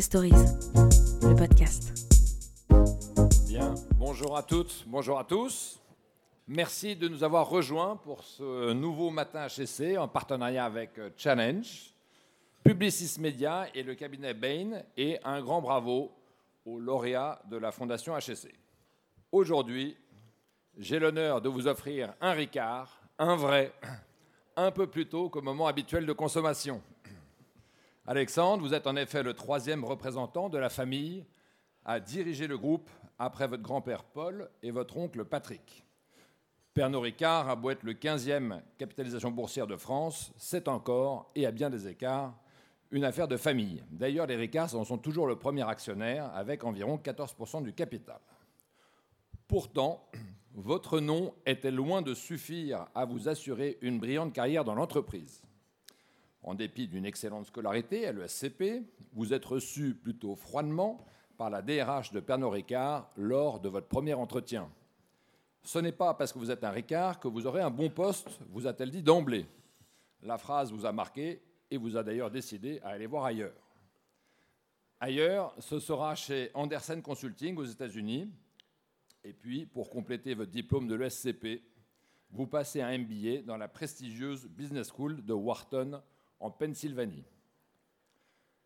Stories, le podcast. Bien, bonjour à toutes, bonjour à tous. Merci de nous avoir rejoints pour ce nouveau matin HEC en partenariat avec euh, Challenge, Publicis Media et le cabinet Bain et un grand bravo aux lauréats de la Fondation HEC. Aujourd'hui, j'ai l'honneur de vous offrir un Ricard, un vrai, un peu plus tôt qu'au moment habituel de consommation. Alexandre, vous êtes en effet le troisième représentant de la famille à diriger le groupe après votre grand-père Paul et votre oncle Patrick. Pernod Ricard a beau être le 15e capitalisation boursière de France, c'est encore, et à bien des écarts, une affaire de famille. D'ailleurs, les Ricards en sont toujours le premier actionnaire avec environ 14% du capital. Pourtant, votre nom était loin de suffire à vous assurer une brillante carrière dans l'entreprise. En dépit d'une excellente scolarité à l'ESCP, vous êtes reçu plutôt froidement par la DRH de Pernod Ricard lors de votre premier entretien. Ce n'est pas parce que vous êtes un Ricard que vous aurez un bon poste, vous a-t-elle dit d'emblée. La phrase vous a marqué et vous a d'ailleurs décidé à aller voir ailleurs. Ailleurs, ce sera chez Andersen Consulting aux États-Unis, et puis, pour compléter votre diplôme de l'ESCP, vous passez un MBA dans la prestigieuse Business School de Wharton en Pennsylvanie.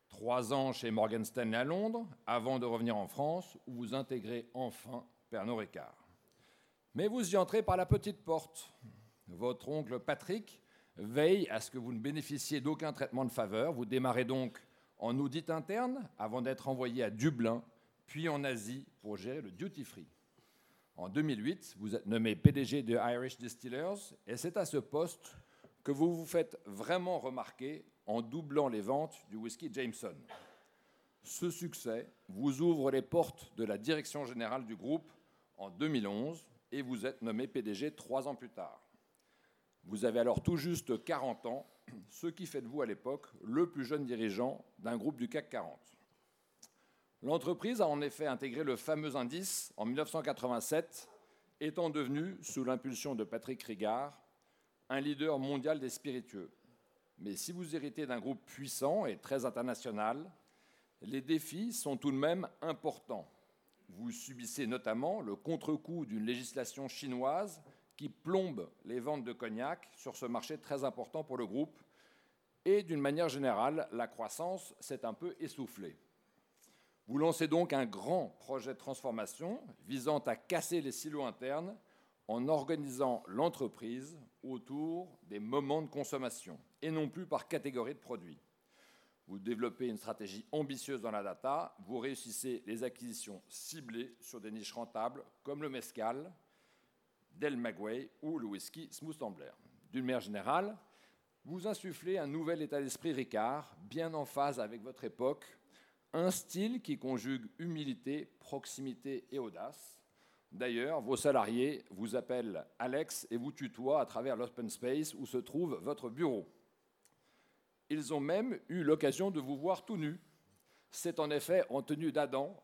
Trois ans chez Morgan Stanley à Londres, avant de revenir en France, où vous intégrez enfin Pernod Ricard. Mais vous y entrez par la petite porte. Votre oncle Patrick veille à ce que vous ne bénéficiez d'aucun traitement de faveur. Vous démarrez donc en audit interne avant d'être envoyé à Dublin, puis en Asie pour gérer le duty free. En 2008, vous êtes nommé PDG de Irish Distillers et c'est à ce poste que vous vous faites vraiment remarquer en doublant les ventes du whisky Jameson. Ce succès vous ouvre les portes de la direction générale du groupe en 2011 et vous êtes nommé PDG trois ans plus tard. Vous avez alors tout juste 40 ans, ce qui fait de vous à l'époque le plus jeune dirigeant d'un groupe du CAC 40. L'entreprise a en effet intégré le fameux indice en 1987, étant devenue, sous l'impulsion de Patrick Rigard, un leader mondial des spiritueux. Mais si vous héritez d'un groupe puissant et très international, les défis sont tout de même importants. Vous subissez notamment le contre-coup d'une législation chinoise qui plombe les ventes de cognac sur ce marché très important pour le groupe. Et d'une manière générale, la croissance s'est un peu essoufflée. Vous lancez donc un grand projet de transformation visant à casser les silos internes en organisant l'entreprise autour des moments de consommation et non plus par catégorie de produits. Vous développez une stratégie ambitieuse dans la data, vous réussissez les acquisitions ciblées sur des niches rentables comme le mescal, Del Magway ou le whisky Smooth Ambler. D'une manière générale, vous insufflez un nouvel état d'esprit Ricard, bien en phase avec votre époque, un style qui conjugue humilité, proximité et audace. D'ailleurs, vos salariés vous appellent Alex et vous tutoient à travers l'open space où se trouve votre bureau. Ils ont même eu l'occasion de vous voir tout nu. C'est en effet en tenue d'Adam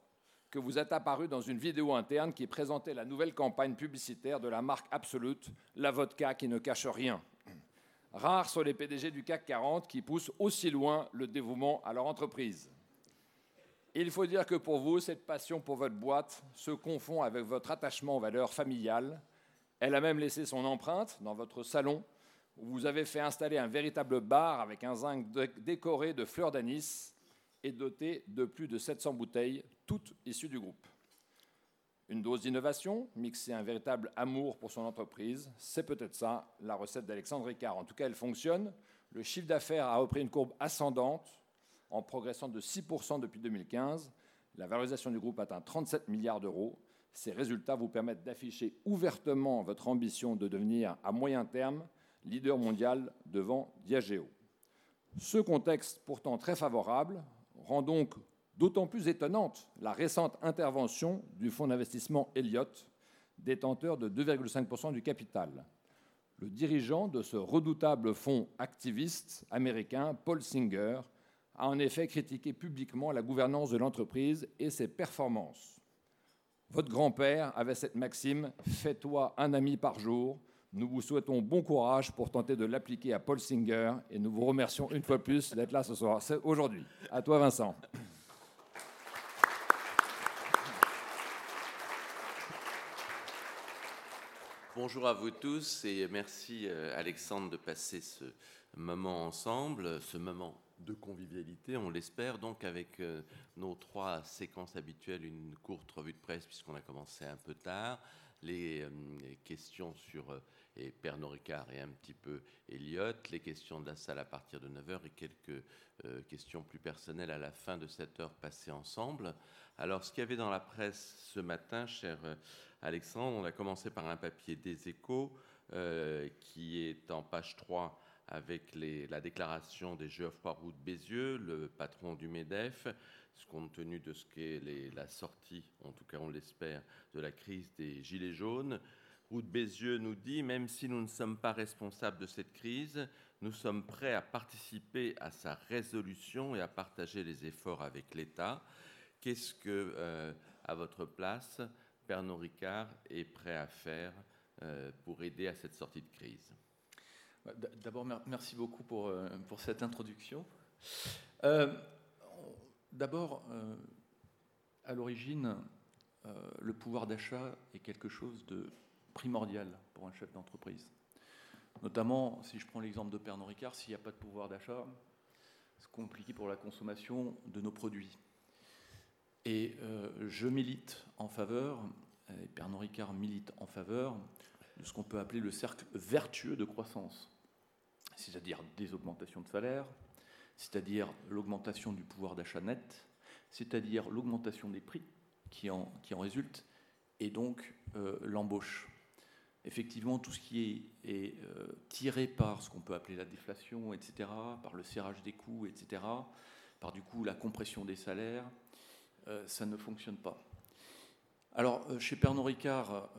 que vous êtes apparu dans une vidéo interne qui présentait la nouvelle campagne publicitaire de la marque Absolute, la vodka qui ne cache rien. Rares sont les PDG du CAC 40 qui poussent aussi loin le dévouement à leur entreprise. Il faut dire que pour vous, cette passion pour votre boîte se confond avec votre attachement aux valeurs familiales. Elle a même laissé son empreinte dans votre salon, où vous avez fait installer un véritable bar avec un zinc décoré de fleurs d'anis et doté de plus de 700 bouteilles, toutes issues du groupe. Une dose d'innovation, mixée un véritable amour pour son entreprise, c'est peut-être ça la recette d'Alexandre Ricard. En tout cas, elle fonctionne. Le chiffre d'affaires a repris une courbe ascendante en progressant de 6% depuis 2015. La valorisation du groupe atteint 37 milliards d'euros. Ces résultats vous permettent d'afficher ouvertement votre ambition de devenir à moyen terme leader mondial devant Diageo. Ce contexte pourtant très favorable rend donc d'autant plus étonnante la récente intervention du fonds d'investissement Elliott, détenteur de 2,5% du capital. Le dirigeant de ce redoutable fonds activiste américain, Paul Singer, a en effet critiqué publiquement la gouvernance de l'entreprise et ses performances. Votre grand-père avait cette maxime Fais-toi un ami par jour. Nous vous souhaitons bon courage pour tenter de l'appliquer à Paul Singer et nous vous remercions une fois plus d'être là ce soir. aujourd'hui. À toi, Vincent. Bonjour à vous tous et merci euh, Alexandre de passer ce moment ensemble, ce moment de convivialité, on l'espère, donc avec euh, nos trois séquences habituelles, une courte revue de presse puisqu'on a commencé un peu tard, les, euh, questions sur et Pernod Ricard et un petit peu Elliott, les questions de la salle à partir de 9h et quelques questions plus personnelles à la fin de cette heure passée ensemble. Alors, ce qu'il y avait dans la presse ce matin, cher Alexandre, on a commencé par un papier des échos euh, qui est en page 3 avec la déclaration des Geoffroy Roux de Bézieux, le patron du MEDEF, compte tenu de ce qu'est la sortie, en tout cas on l'espère, de la crise des Gilets jaunes. Roux de Bézieux nous dit, même si nous ne sommes pas responsables de cette crise, nous sommes prêts à participer à sa résolution et à partager les efforts avec l'État. Qu'est-ce que, euh, à votre place, Pernod Ricard est prêt à faire euh, pour aider à cette sortie de crise? D'abord, merci beaucoup pour, euh, cette introduction. Euh, d'abord, à l'origine, le pouvoir d'achat est quelque chose de primordial pour un chef d'entreprise. Notamment, si je prends l'exemple de Pernod Ricard, s'il n'y a pas de pouvoir d'achat, c'est compliqué pour la consommation de nos produits. Et euh, je milite en faveur, et Pernod Ricard milite en faveur de ce qu'on peut appeler le cercle vertueux de croissance, c'est-à-dire des augmentations de salaire, c'est-à-dire l'augmentation du pouvoir d'achat net, c'est-à-dire l'augmentation des prix qui en, qui en résulte, et donc euh, l'embauche. Effectivement, tout ce qui est, euh, tiré par ce qu'on peut appeler la déflation, etc., par le serrage des coûts, etc., par du coup la compression des salaires, euh, ça ne fonctionne pas. Alors, chez Pernod Ricard,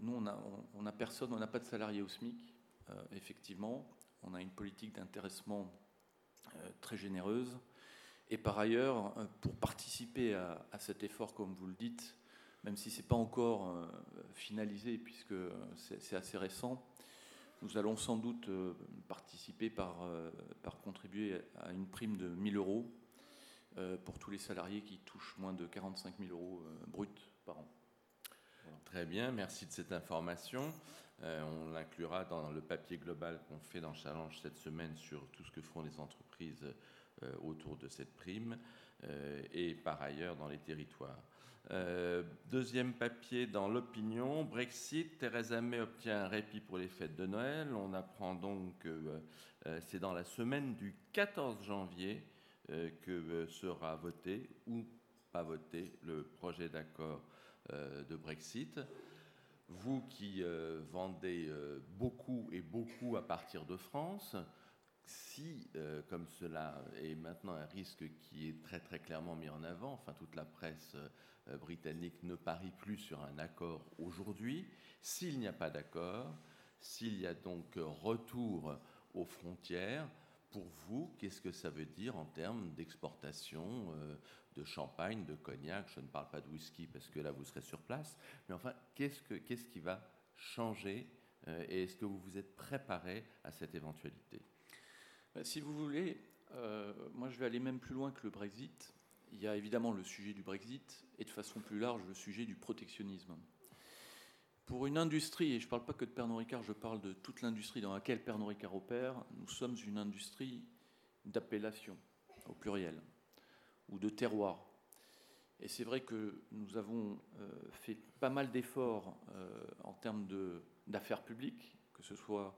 nous, on n'a personne, on n'a pas de salariés au SMIC, effectivement. On a une politique d'intéressement très généreuse. Et par ailleurs, pour participer à, cet effort, comme vous le dites, même si ce n'est pas encore finalisé, puisque c'est assez récent, nous allons sans doute participer par, par contribuer à une prime de 1000 euros euh, pour tous les salariés qui touchent moins de 45 000 euros euh, bruts par an. Très bien, merci de cette information. Euh, on l'inclura dans le papier global qu'on fait dans Challenge cette semaine sur tout ce que font les entreprises autour de cette prime et par ailleurs dans les territoires. deuxième papier dans l'opinion, Brexit, Theresa May obtient un répit pour les fêtes de Noël. On apprend donc que c'est dans la semaine du 14 janvier euh, que euh, sera voté ou pas voté le projet d'accord euh, de Brexit. Vous qui vendez beaucoup et beaucoup à partir de France, si, comme cela est maintenant un risque qui est très très clairement mis en avant, enfin toute la presse britannique ne parie plus sur un accord aujourd'hui, s'il n'y a pas d'accord, s'il y a donc retour aux frontières, pour vous, qu'est-ce que ça veut dire en termes d'exportation euh, de champagne, de cognac Je ne parle pas de whisky parce que là, vous serez sur place. Mais enfin, qu'est-ce, que, qu'est-ce qui va changer euh, Et est-ce que vous vous êtes préparé à cette éventualité? Ben, Si vous voulez, euh, moi, je vais aller même plus loin que le Brexit. Il y a évidemment le sujet du Brexit et de façon plus large le sujet du protectionnisme. Pour une industrie, et je ne parle pas que de Pernod Ricard, je parle de toute l'industrie dans laquelle Pernod Ricard opère, nous sommes une industrie d'appellation, au pluriel, ou de terroir. Et c'est vrai que nous avons euh, fait pas mal d'efforts euh, en termes d'affaires publiques, que ce soit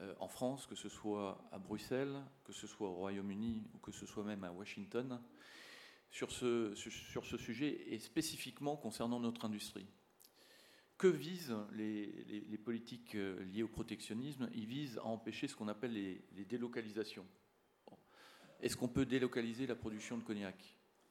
euh, en France, que ce soit à Bruxelles, que ce soit au Royaume-Uni ou que ce soit même à Washington, sur ce, sur ce sujet et spécifiquement concernant notre industrie. Que visent les, politiques euh, liées au protectionnisme? Ils visent à empêcher ce qu'on appelle les, délocalisations. Est-ce qu'on peut délocaliser la production de cognac?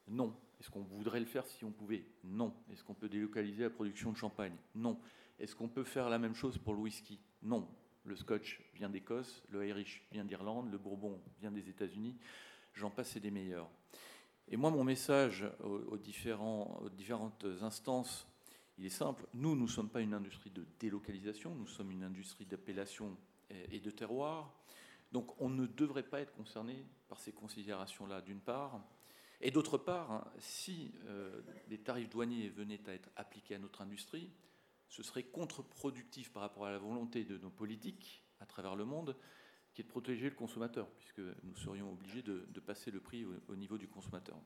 Non. Est-ce qu'on voudrait le faire si on pouvait? Non. Est-ce qu'on peut délocaliser la production de champagne? Non. Est-ce qu'on peut faire la même chose pour le whisky? Non. Le scotch vient d'Écosse, le Irish vient d'Irlande, le bourbon vient des États-Unis. J'en passe et des meilleurs. Et moi, mon message aux, différentes instances il est simple, nous, nous ne sommes pas une industrie de délocalisation, nous sommes une industrie d'appellation et de terroir. Donc on ne devrait pas être concerné par ces considérations-là, d'une part. Et d'autre part, hein, si euh, les tarifs douaniers venaient à être appliqués à notre industrie, ce serait contre-productif par rapport à la volonté de nos politiques à travers le monde, qui est de protéger le consommateur, puisque nous serions obligés de, passer le prix au, niveau du consommateur.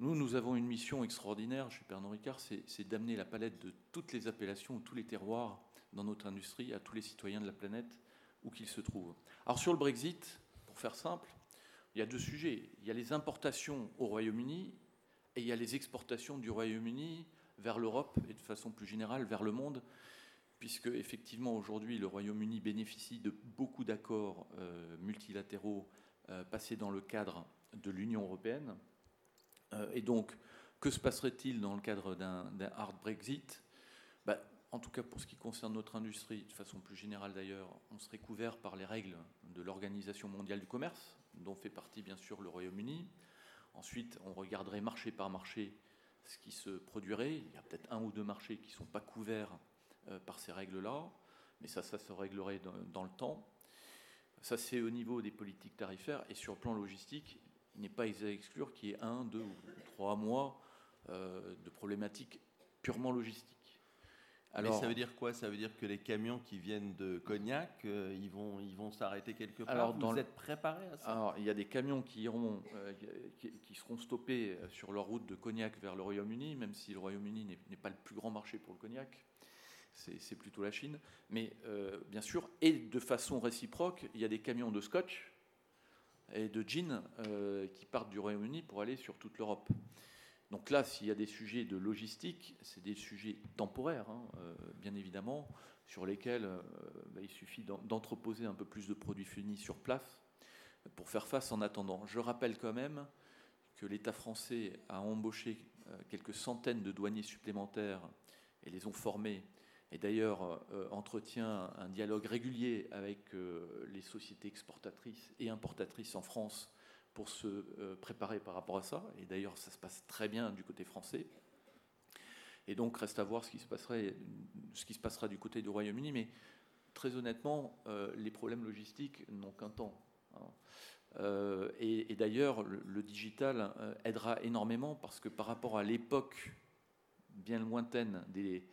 Nous, nous avons une mission extraordinaire chez Pernod Ricard, c'est d'amener la palette de toutes les appellations, tous les terroirs dans notre industrie à tous les citoyens de la planète, où se trouvent. Alors sur le Brexit, pour faire simple, il y a deux sujets. Il y a les importations au Royaume-Uni et il y a les exportations du Royaume-Uni vers l'Europe et de façon plus générale vers le monde, puisque effectivement aujourd'hui le Royaume-Uni bénéficie de beaucoup d'accords euh, multilatéraux euh, passés dans le cadre de l'Union européenne. Euh, et donc, que se passerait-il dans le cadre d'un hard Brexit? Bah, En tout cas, pour ce qui concerne notre industrie, de façon plus générale d'ailleurs, on serait couvert par les règles de l'Organisation mondiale du commerce, dont fait partie bien sûr le Royaume-Uni. Ensuite, on regarderait marché par marché ce qui se produirait. Il y a peut-être un ou deux marchés qui ne sont pas couverts euh, par ces règles-là, mais ça, ça se réglerait dans, le temps. Ça, c'est au niveau des politiques tarifaires. Et sur le plan logistique, il n'est pas à exclure qu'il y ait un, deux ou trois mois euh, de problématiques purement logistiques. Alors, ça veut dire quoi? Ça veut dire que les camions qui viennent de Cognac, euh, ils vont, ils vont s'arrêter quelque part? Alors, Vous êtes préparé à ça? Alors, il y a des camions qui iront, euh, qui, seront stoppés sur leur route de Cognac vers le Royaume-Uni, même si le Royaume-Uni n'est pas le plus grand marché pour le Cognac. C'est plutôt la Chine. Mais euh, bien sûr, et de façon réciproque, il y a des camions de scotch et de gin qui partent du Royaume-Uni pour aller sur toute l'Europe. Donc là, s'il y a des sujets de logistique, c'est des sujets temporaires, hein, euh, bien évidemment, sur lesquels euh, bah, il suffit d'entreposer un peu plus de produits finis sur place pour faire face en attendant. Je rappelle quand même que l'État français a embauché euh, quelques centaines de douaniers supplémentaires et les ont formés, et d'ailleurs entretient un dialogue régulier avec les sociétés exportatrices et importatrices en France pour se euh, préparer par rapport à ça. Et d'ailleurs, ça se passe très bien du côté français. Et donc, reste à voir ce qui se, passerait, ce qui se passera du côté du Royaume-Uni. Mais très honnêtement, euh, les problèmes logistiques n'ont qu'un temps. Hein. Euh, et, d'ailleurs, le, digital aidera énormément parce que par rapport à l'époque bien lointaine des,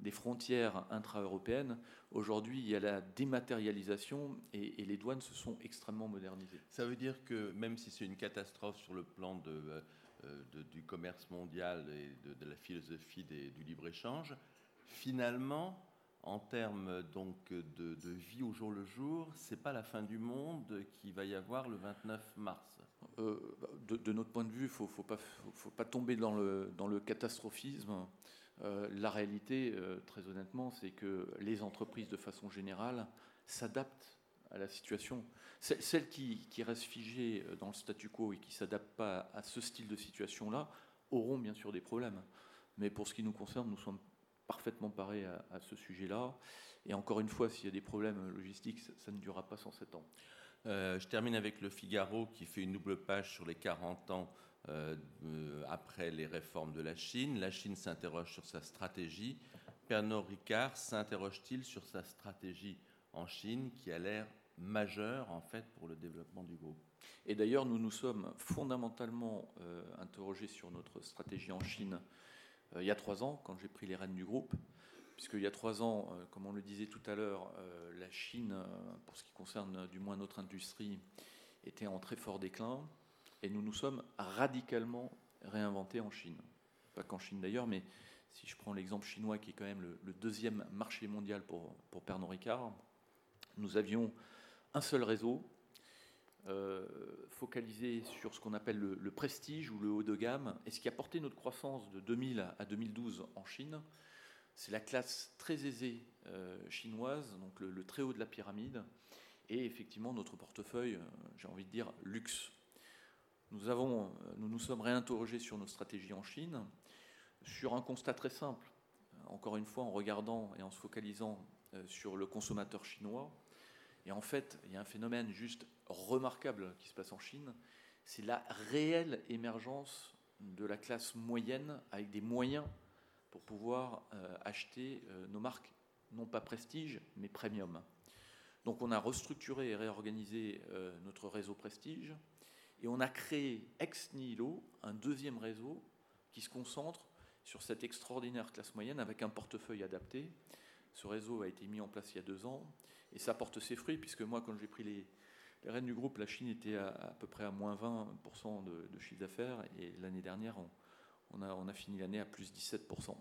des frontières intra-européennes. Aujourd'hui, il y a la dématérialisation et, les douanes se sont extrêmement modernisées. Ça veut dire que même si c'est une catastrophe sur le plan de, euh, du commerce mondial et de, la philosophie du libre-échange, finalement, en termes donc de, vie au jour le jour, c'est pas la fin du monde qui va y avoir le 29 mars. Euh, de, notre point de vue, il faut, faut, pas, faut, pas tomber dans le, dans le catastrophisme. Euh, la réalité, euh, très honnêtement, c'est que les entreprises, de façon générale, s'adaptent à la situation. Celles qui, restent figées euh, dans le statu quo et qui ne s'adaptent pas à ce style de situation-là auront bien sûr des problèmes. Mais pour ce qui nous concerne, nous sommes parfaitement parés à, ce sujet-là. Et encore une fois, s'il y a des problèmes logistiques, ça, ne durera pas 107 ans. je termine avec le Figaro qui fait une double page sur les 40 ans euh, après les réformes de la Chine. La Chine s'interroge sur sa stratégie. Pernod Ricard s'interroge-t-il sur sa stratégie en Chine qui a l'air majeure en fait pour le développement du groupe? Et d'ailleurs, nous nous sommes fondamentalement euh, interrogés sur notre stratégie en Chine euh, il y a trois ans, quand j'ai pris les rênes du groupe. Puisqu'il y a trois ans, comme on le disait tout à l'heure, la Chine, pour ce qui concerne du moins notre industrie, était en très fort déclin. Et nous nous sommes radicalement réinventés en Chine. Pas qu'en Chine d'ailleurs, mais si je prends l'exemple chinois qui est quand même le, deuxième marché mondial pour, pour Pernod Ricard, nous avions un seul réseau euh, focalisé sur ce qu'on appelle le, prestige ou le haut de gamme. Et ce qui a porté notre croissance de 2000 à 2012 en Chine, c'est la classe très aisée euh, chinoise, donc le, très haut de la pyramide, et effectivement notre portefeuille, euh, j'ai envie de dire, luxe. Nous, avons, nous nous sommes réinterrogés sur nos stratégies en Chine, sur un constat très simple, encore une fois en regardant et en se focalisant euh, sur le consommateur chinois. Et en fait, il y a un phénomène juste remarquable qui se passe en Chine, c'est la réelle émergence de la classe moyenne avec des moyens pour pouvoir euh, acheter euh, nos marques, non pas prestige, mais premium. Donc on a restructuré et réorganisé notre réseau prestige. Et on a créé ex nihilo un deuxième réseau qui se concentre sur cette extraordinaire classe moyenne avec un portefeuille adapté. Ce réseau a été mis en place il y a deux ans et ça porte ses fruits puisque moi, quand j'ai pris les, rênes du groupe, la Chine était à, à peu près à moins 20% de, de, chiffre d'affaires et l'année dernière, on, a, on, a, fini l'année à plus 17%.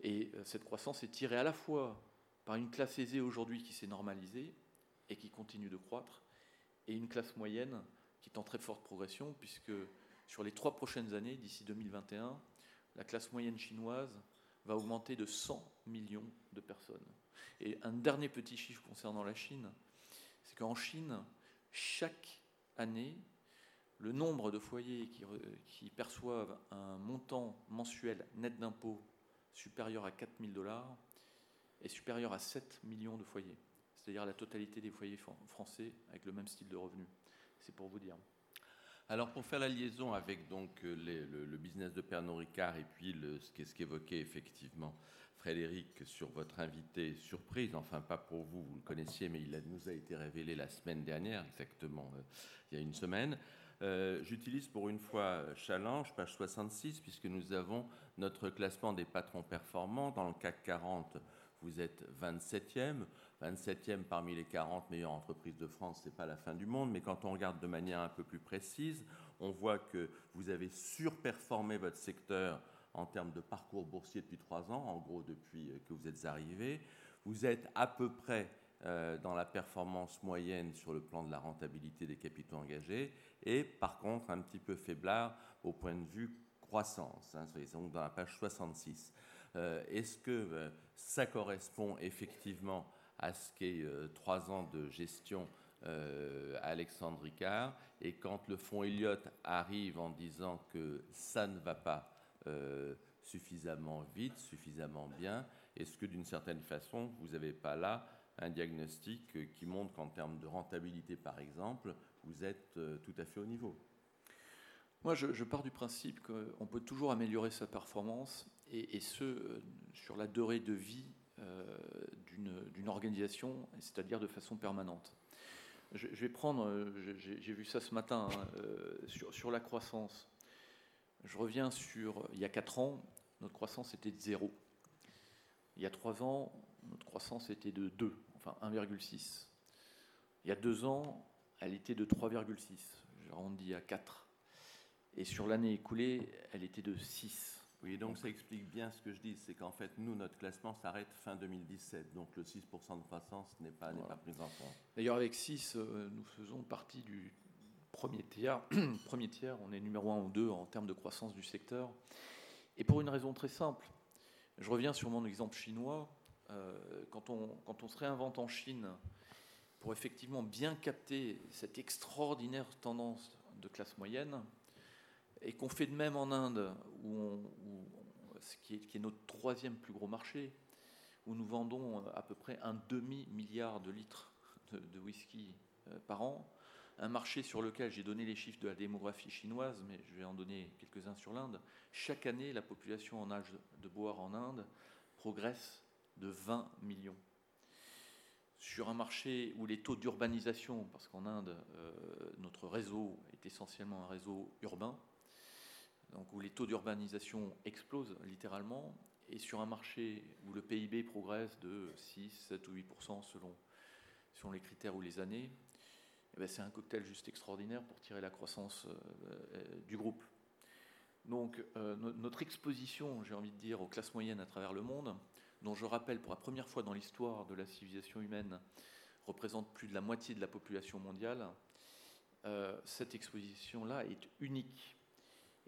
Et euh, cette croissance est tirée à la fois par une classe aisée aujourd'hui qui s'est normalisée et qui continue de croître, et une classe moyenne qui est en très forte progression, puisque sur les trois prochaines années, d'ici 2021, la classe moyenne chinoise va augmenter de 100 millions de personnes. Et un dernier petit chiffre concernant la Chine, c'est qu'en Chine, chaque année, le nombre de foyers qui, perçoivent un montant mensuel net d'impôts supérieur à 4 000 dollars est supérieur à 7 millions de foyers, c'est-à-dire la totalité des foyers français avec le même style de revenu. C'est pour vous dire. Alors pour faire la liaison avec donc le, business de Pernod Ricard et puis le, ce qu'évoquait effectivement Frédéric sur votre invité surprise, enfin pas pour vous, vous le connaissiez, mais il nous a été révélé la semaine dernière, exactement euh, il y a une semaine. Euh, J'utilise pour une fois Challenge, page 66, puisque nous avons notre classement des patrons performants. Dans le CAC 40, vous êtes 27e. 27e parmi les 40 meilleures entreprises de France, ce n'est pas la fin du monde, mais quand on regarde de manière un peu plus précise, on voit que vous avez surperformé votre secteur en termes de parcours boursier depuis trois ans, en gros depuis que vous êtes arrivé. Vous êtes à peu près euh, dans la performance moyenne sur le plan de la rentabilité des capitaux engagés, et par contre un petit peu faiblard au point de vue croissance, hein, donc dans la page 66. Euh, Est-ce que euh, ça correspond effectivement à ce qu'est euh, trois ans de gestion euh, Alexandre Ricard. Et quand le fonds Elliott arrive en disant que ça ne va pas euh, suffisamment vite, suffisamment bien, est-ce que d'une certaine façon, vous n'avez pas là un diagnostic qui montre qu'en termes de rentabilité, par exemple, vous êtes tout à fait au niveau? Moi, je, pars du principe qu'on peut toujours améliorer sa performance, et, ce, sur la durée de vie d'une organisation, c'est-à-dire de façon permanente. Je, je vais prendre, euh, j'ai vu ça ce matin, hein, euh, sur, sur, la croissance. Je reviens sur, il y a 4 ans, notre croissance était de 0. Il y a 3 ans, notre croissance était de 2, enfin 1,6. Il y a 2 ans, elle était de 3,6. J'arrondis à 4. Et sur l'année écoulée, elle était de 6. Oui, donc ça explique bien ce que je dis, c'est qu'en fait, nous, notre classement s'arrête fin 2017, donc le 6% de croissance n'est pas, voilà. pas pris en compte. D'ailleurs, avec 6, euh, nous faisons partie du premier tiers. premier tiers, on est numéro 1 ou 2 en termes de croissance du secteur. Et pour une raison très simple, je reviens sur mon exemple chinois. Euh, quand, on, quand on se réinvente en Chine pour effectivement bien capter cette extraordinaire tendance de classe moyenne, et qu'on fait de même en Inde, où, ce qui, est, notre troisième plus gros marché, où nous vendons à peu près un demi-milliard de litres de, de whisky euh, par an, un marché sur lequel j'ai donné les chiffres de la démographie chinoise, mais je vais en donner quelques-uns sur l'Inde. Chaque année, la population en âge de boire en Inde progresse de 20 millions. Sur un marché où les taux d'urbanisation, parce qu'en Inde, euh, notre réseau est essentiellement un réseau urbain, donc où les taux d'urbanisation explosent littéralement, et sur un marché où le PIB progresse de 6, 7 ou 8 selon, selon les critères ou les années, eh ben c'est un cocktail juste extraordinaire pour tirer la croissance euh, du groupe. Donc euh, no notre exposition, j'ai envie de dire, aux classes moyennes à travers le monde, dont je rappelle pour la première fois dans l'histoire de la civilisation humaine, représente plus de la moitié de la population mondiale, euh, cette exposition-là est unique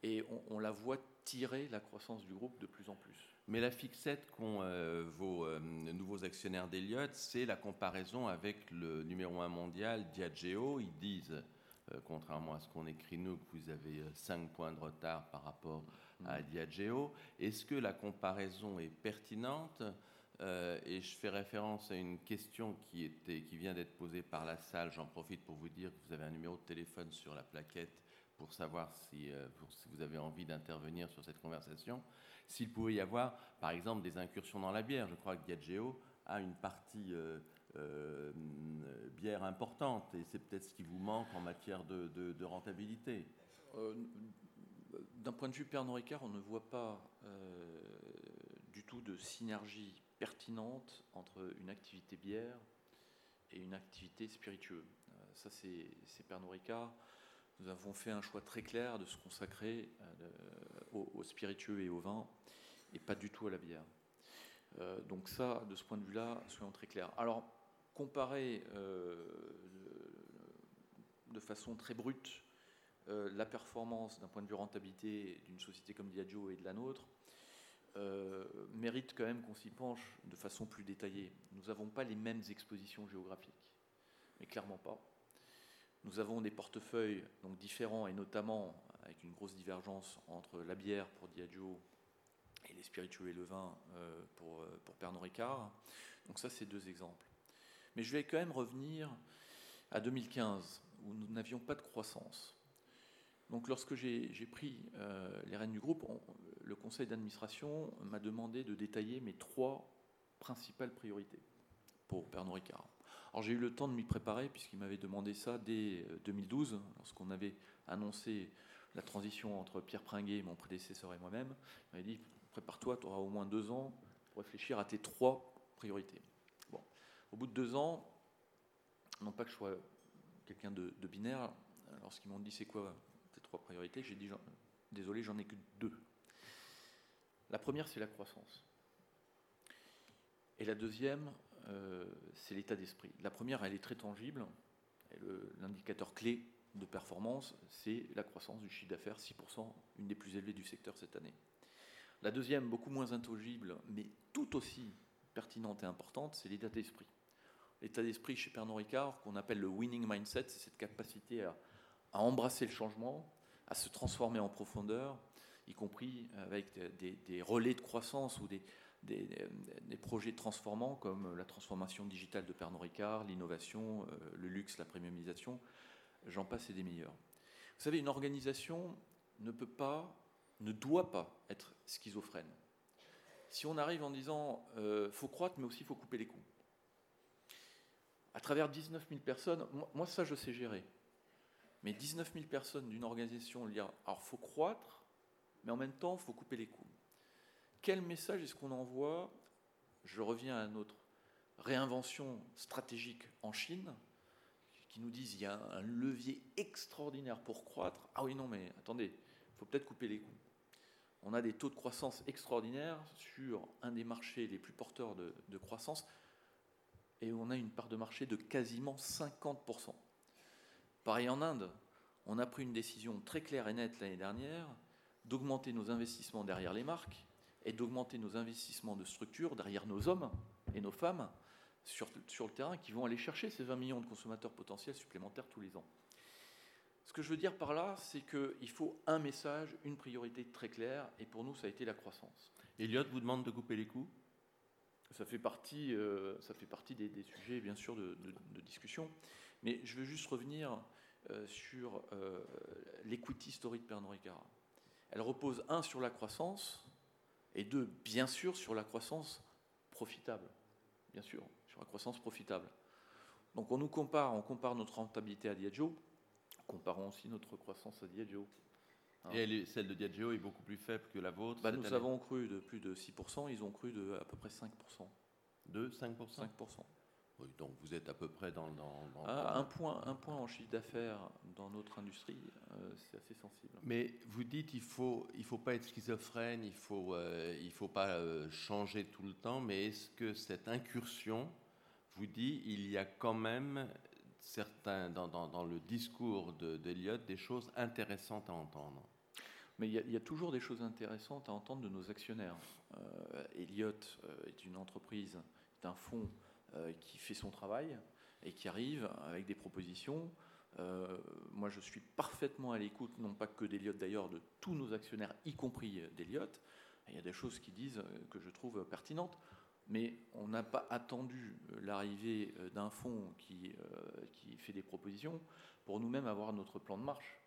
et on, on, la voit tirer la croissance du groupe de plus en plus. Mais la fixette qu'ont euh, vos euh, nouveaux actionnaires d'Eliott, c'est la comparaison avec le numéro 1 mondial, Diageo. Ils disent, euh, contrairement à ce qu'on écrit nous, que vous avez 5 points de retard par rapport mmh. à Diageo. Est-ce que la comparaison est pertinente? Euh, et je fais référence à une question qui, était, qui vient d'être posée par la salle. J'en profite pour vous dire que vous avez un numéro de téléphone sur la plaquette pour savoir si, euh, si vous avez envie d'intervenir sur cette conversation. S'il pouvait y avoir, par exemple, des incursions dans la bière. Je crois que Diageo a une partie euh, euh, bière importante et c'est peut-être ce qui vous manque en matière de, rentabilité. D'un point de vue Pernod Ricard, on ne voit pas du tout de synergie pertinente entre une activité bière et une activité spiritueuse. ça, c'est Pernod Ricard. Nous avons fait un choix très clair de se consacrer aux, spiritueux et au vin, et pas du tout à la bière. donc ça, de ce point de vue-là, soyons très clairs. Alors, comparer de façon très brute euh, la performance d'un point de vue rentabilité d'une société comme Diageo et de la nôtre euh, mérite quand même qu'on s'y penche de façon plus détaillée. Nous n'avons pas les mêmes expositions géographiques, mais clairement pas. Nous avons des portefeuilles donc différents et notamment avec une grosse divergence entre la bière pour Diageo et les spiritueux et le vin euh, pour, pour Pernod Ricard. Donc ça, c'est deux exemples. Mais je vais quand même revenir à 2015 où nous n'avions pas de croissance. Donc lorsque j'ai pris euh, les rênes du groupe, le conseil d'administration m'a demandé de détailler mes trois principales priorités pour Pernod Ricard. Alors j'ai eu le temps de m'y préparer puisqu'il m'avait demandé ça dès 2012, euh, lorsqu'on avait annoncé la transition entre Pierre Pringuet, mon prédécesseur et moi-même. Il m'avait dit prépare-toi, tu auras au moins deux ans pour réfléchir à tes trois priorités. Bon. Au bout de deux ans, non pas que je sois quelqu'un de, binaire. Lorsqu'ils m'ont dit c'est quoi tes trois priorités, j'ai dit désolé, j'en ai que deux. La première, c'est la croissance. Et la deuxième, c'est l'état d'esprit. La première, elle est très tangible. L'indicateur clé de performance, c'est la croissance du chiffre d'affaires, 6%, une des plus élevées du secteur cette année. La deuxième, beaucoup moins intangible, mais tout aussi pertinente et importante, c'est l'état d'esprit l'état d'esprit chez Pernod Ricard, qu'on appelle le winning mindset, c'est cette capacité à, embrasser le changement, à se transformer en profondeur, y compris avec des, relais de croissance ou des, des, projets transformants comme la transformation digitale de Pernod Ricard, l'innovation, euh, le luxe, la premiumisation, j'en passe et des meilleurs. Vous savez, une organisation ne peut pas, ne doit pas être schizophrène. Si on arrive en disant euh, faut croître mais aussi faut couper les coûts, à travers 19 000 personnes, moi, ça je sais gérer. Mais 19 000 personnes d'une organisation, alors faut croître, mais en même temps faut couper les coûts. Quel message est-ce qu'on envoie Je reviens à notre réinvention stratégique en Chine, qui nous disent il y a un levier extraordinaire pour croître. Ah oui, non, mais attendez, il faut peut-être couper les coûts. On a des taux de croissance extraordinaires sur un des marchés les plus porteurs de, de croissance et on a une part de marché de quasiment 50%. Pareil en Inde, on a pris une décision très claire et nette l'année dernière d'augmenter nos investissements derrière les marques et d'augmenter nos investissements de structure derrière nos hommes et nos femmes sur, sur le terrain qui vont aller chercher ces 20 millions de consommateurs potentiels supplémentaires tous les ans. Ce que je veux dire par là, c'est qu'il faut un message, une priorité très claire, et pour nous, ça a été la croissance. Elliot vous demande de couper les coûts ça fait partie, euh, ça fait partie des, sujets, bien sûr, de, discussion. Mais je veux juste revenir euh, sur euh, l'equity story de Pernod Ricard. Elle repose, un, sur la croissance, et deux, bien sûr, sur la croissance profitable. Bien sûr, sur la croissance profitable. Donc on nous compare, on compare notre rentabilité à Diageo, comparons aussi notre croissance à Diageo. Hein. Et celle de Diageo est beaucoup plus faible que la vôtre bah, Nous avons cru de plus de 6%, ils ont cru de à peu près 5%. De 5% 5%. Oui, donc vous êtes à peu près dans... dans, ah, un, point, un point en chiffre d'affaires dans notre industrie, euh, c'est assez sensible. Mais vous dites il ne faut, il faut pas être schizophrène, il ne faut, euh, il faut pas euh, changer tout le temps, mais est-ce que cette incursion vous dit il y a quand même certains, dans, dans, le discours d'Eliott des choses intéressantes à entendre? Mais il y, a, toujours des choses intéressantes à entendre de nos actionnaires. Euh, Elliott euh, est une entreprise, est un fonds qui fait son travail et qui arrive avec des propositions. Euh, moi, je suis parfaitement à l'écoute, non pas que d'Eliott d'ailleurs, de tous nos actionnaires, y compris d'Eliott. Il y a des choses qui disent que je trouve pertinentes mais on n'a pas attendu euh, l'arrivée euh, d'un fonds qui, euh, qui, fait des propositions pour nous-mêmes avoir notre plan de marche.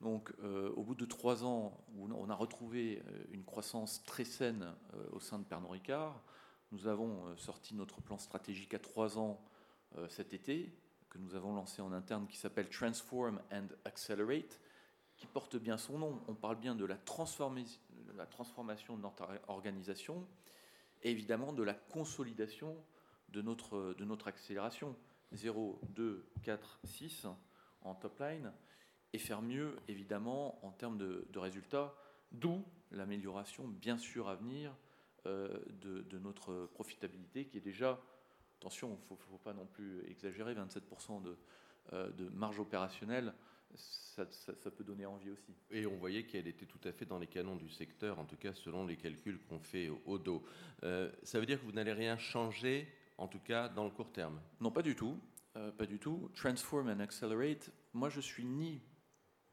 Donc, au bout de trois ans, on a retrouvé une croissance très saine au sein de Pernod Ricard, nous avons sorti notre plan stratégique à trois ans cet été, que nous avons lancé en interne, qui s'appelle Transform and Accelerate, qui porte bien son nom. On parle bien de la, transformation de notre organisation et évidemment de la consolidation de notre accélération. 0, 2, 4, 6 en top line et faire mieux évidemment en termes de, résultats, d'où l'amélioration bien sûr à venir euh, de, notre profitabilité qui est déjà, attention, il ne faut, pas non plus exagérer, 27% de, euh, de marge opérationnelle ça, peut donner envie aussi. Et on voyait qu'elle était tout à fait dans les canons du secteur, en tout cas selon les calculs qu'on fait au, dos. Euh, ça veut dire que vous n'allez rien changer, en tout cas dans le court terme? Non, pas du tout. Euh, pas du tout. Transform and accelerate. Moi, je suis ni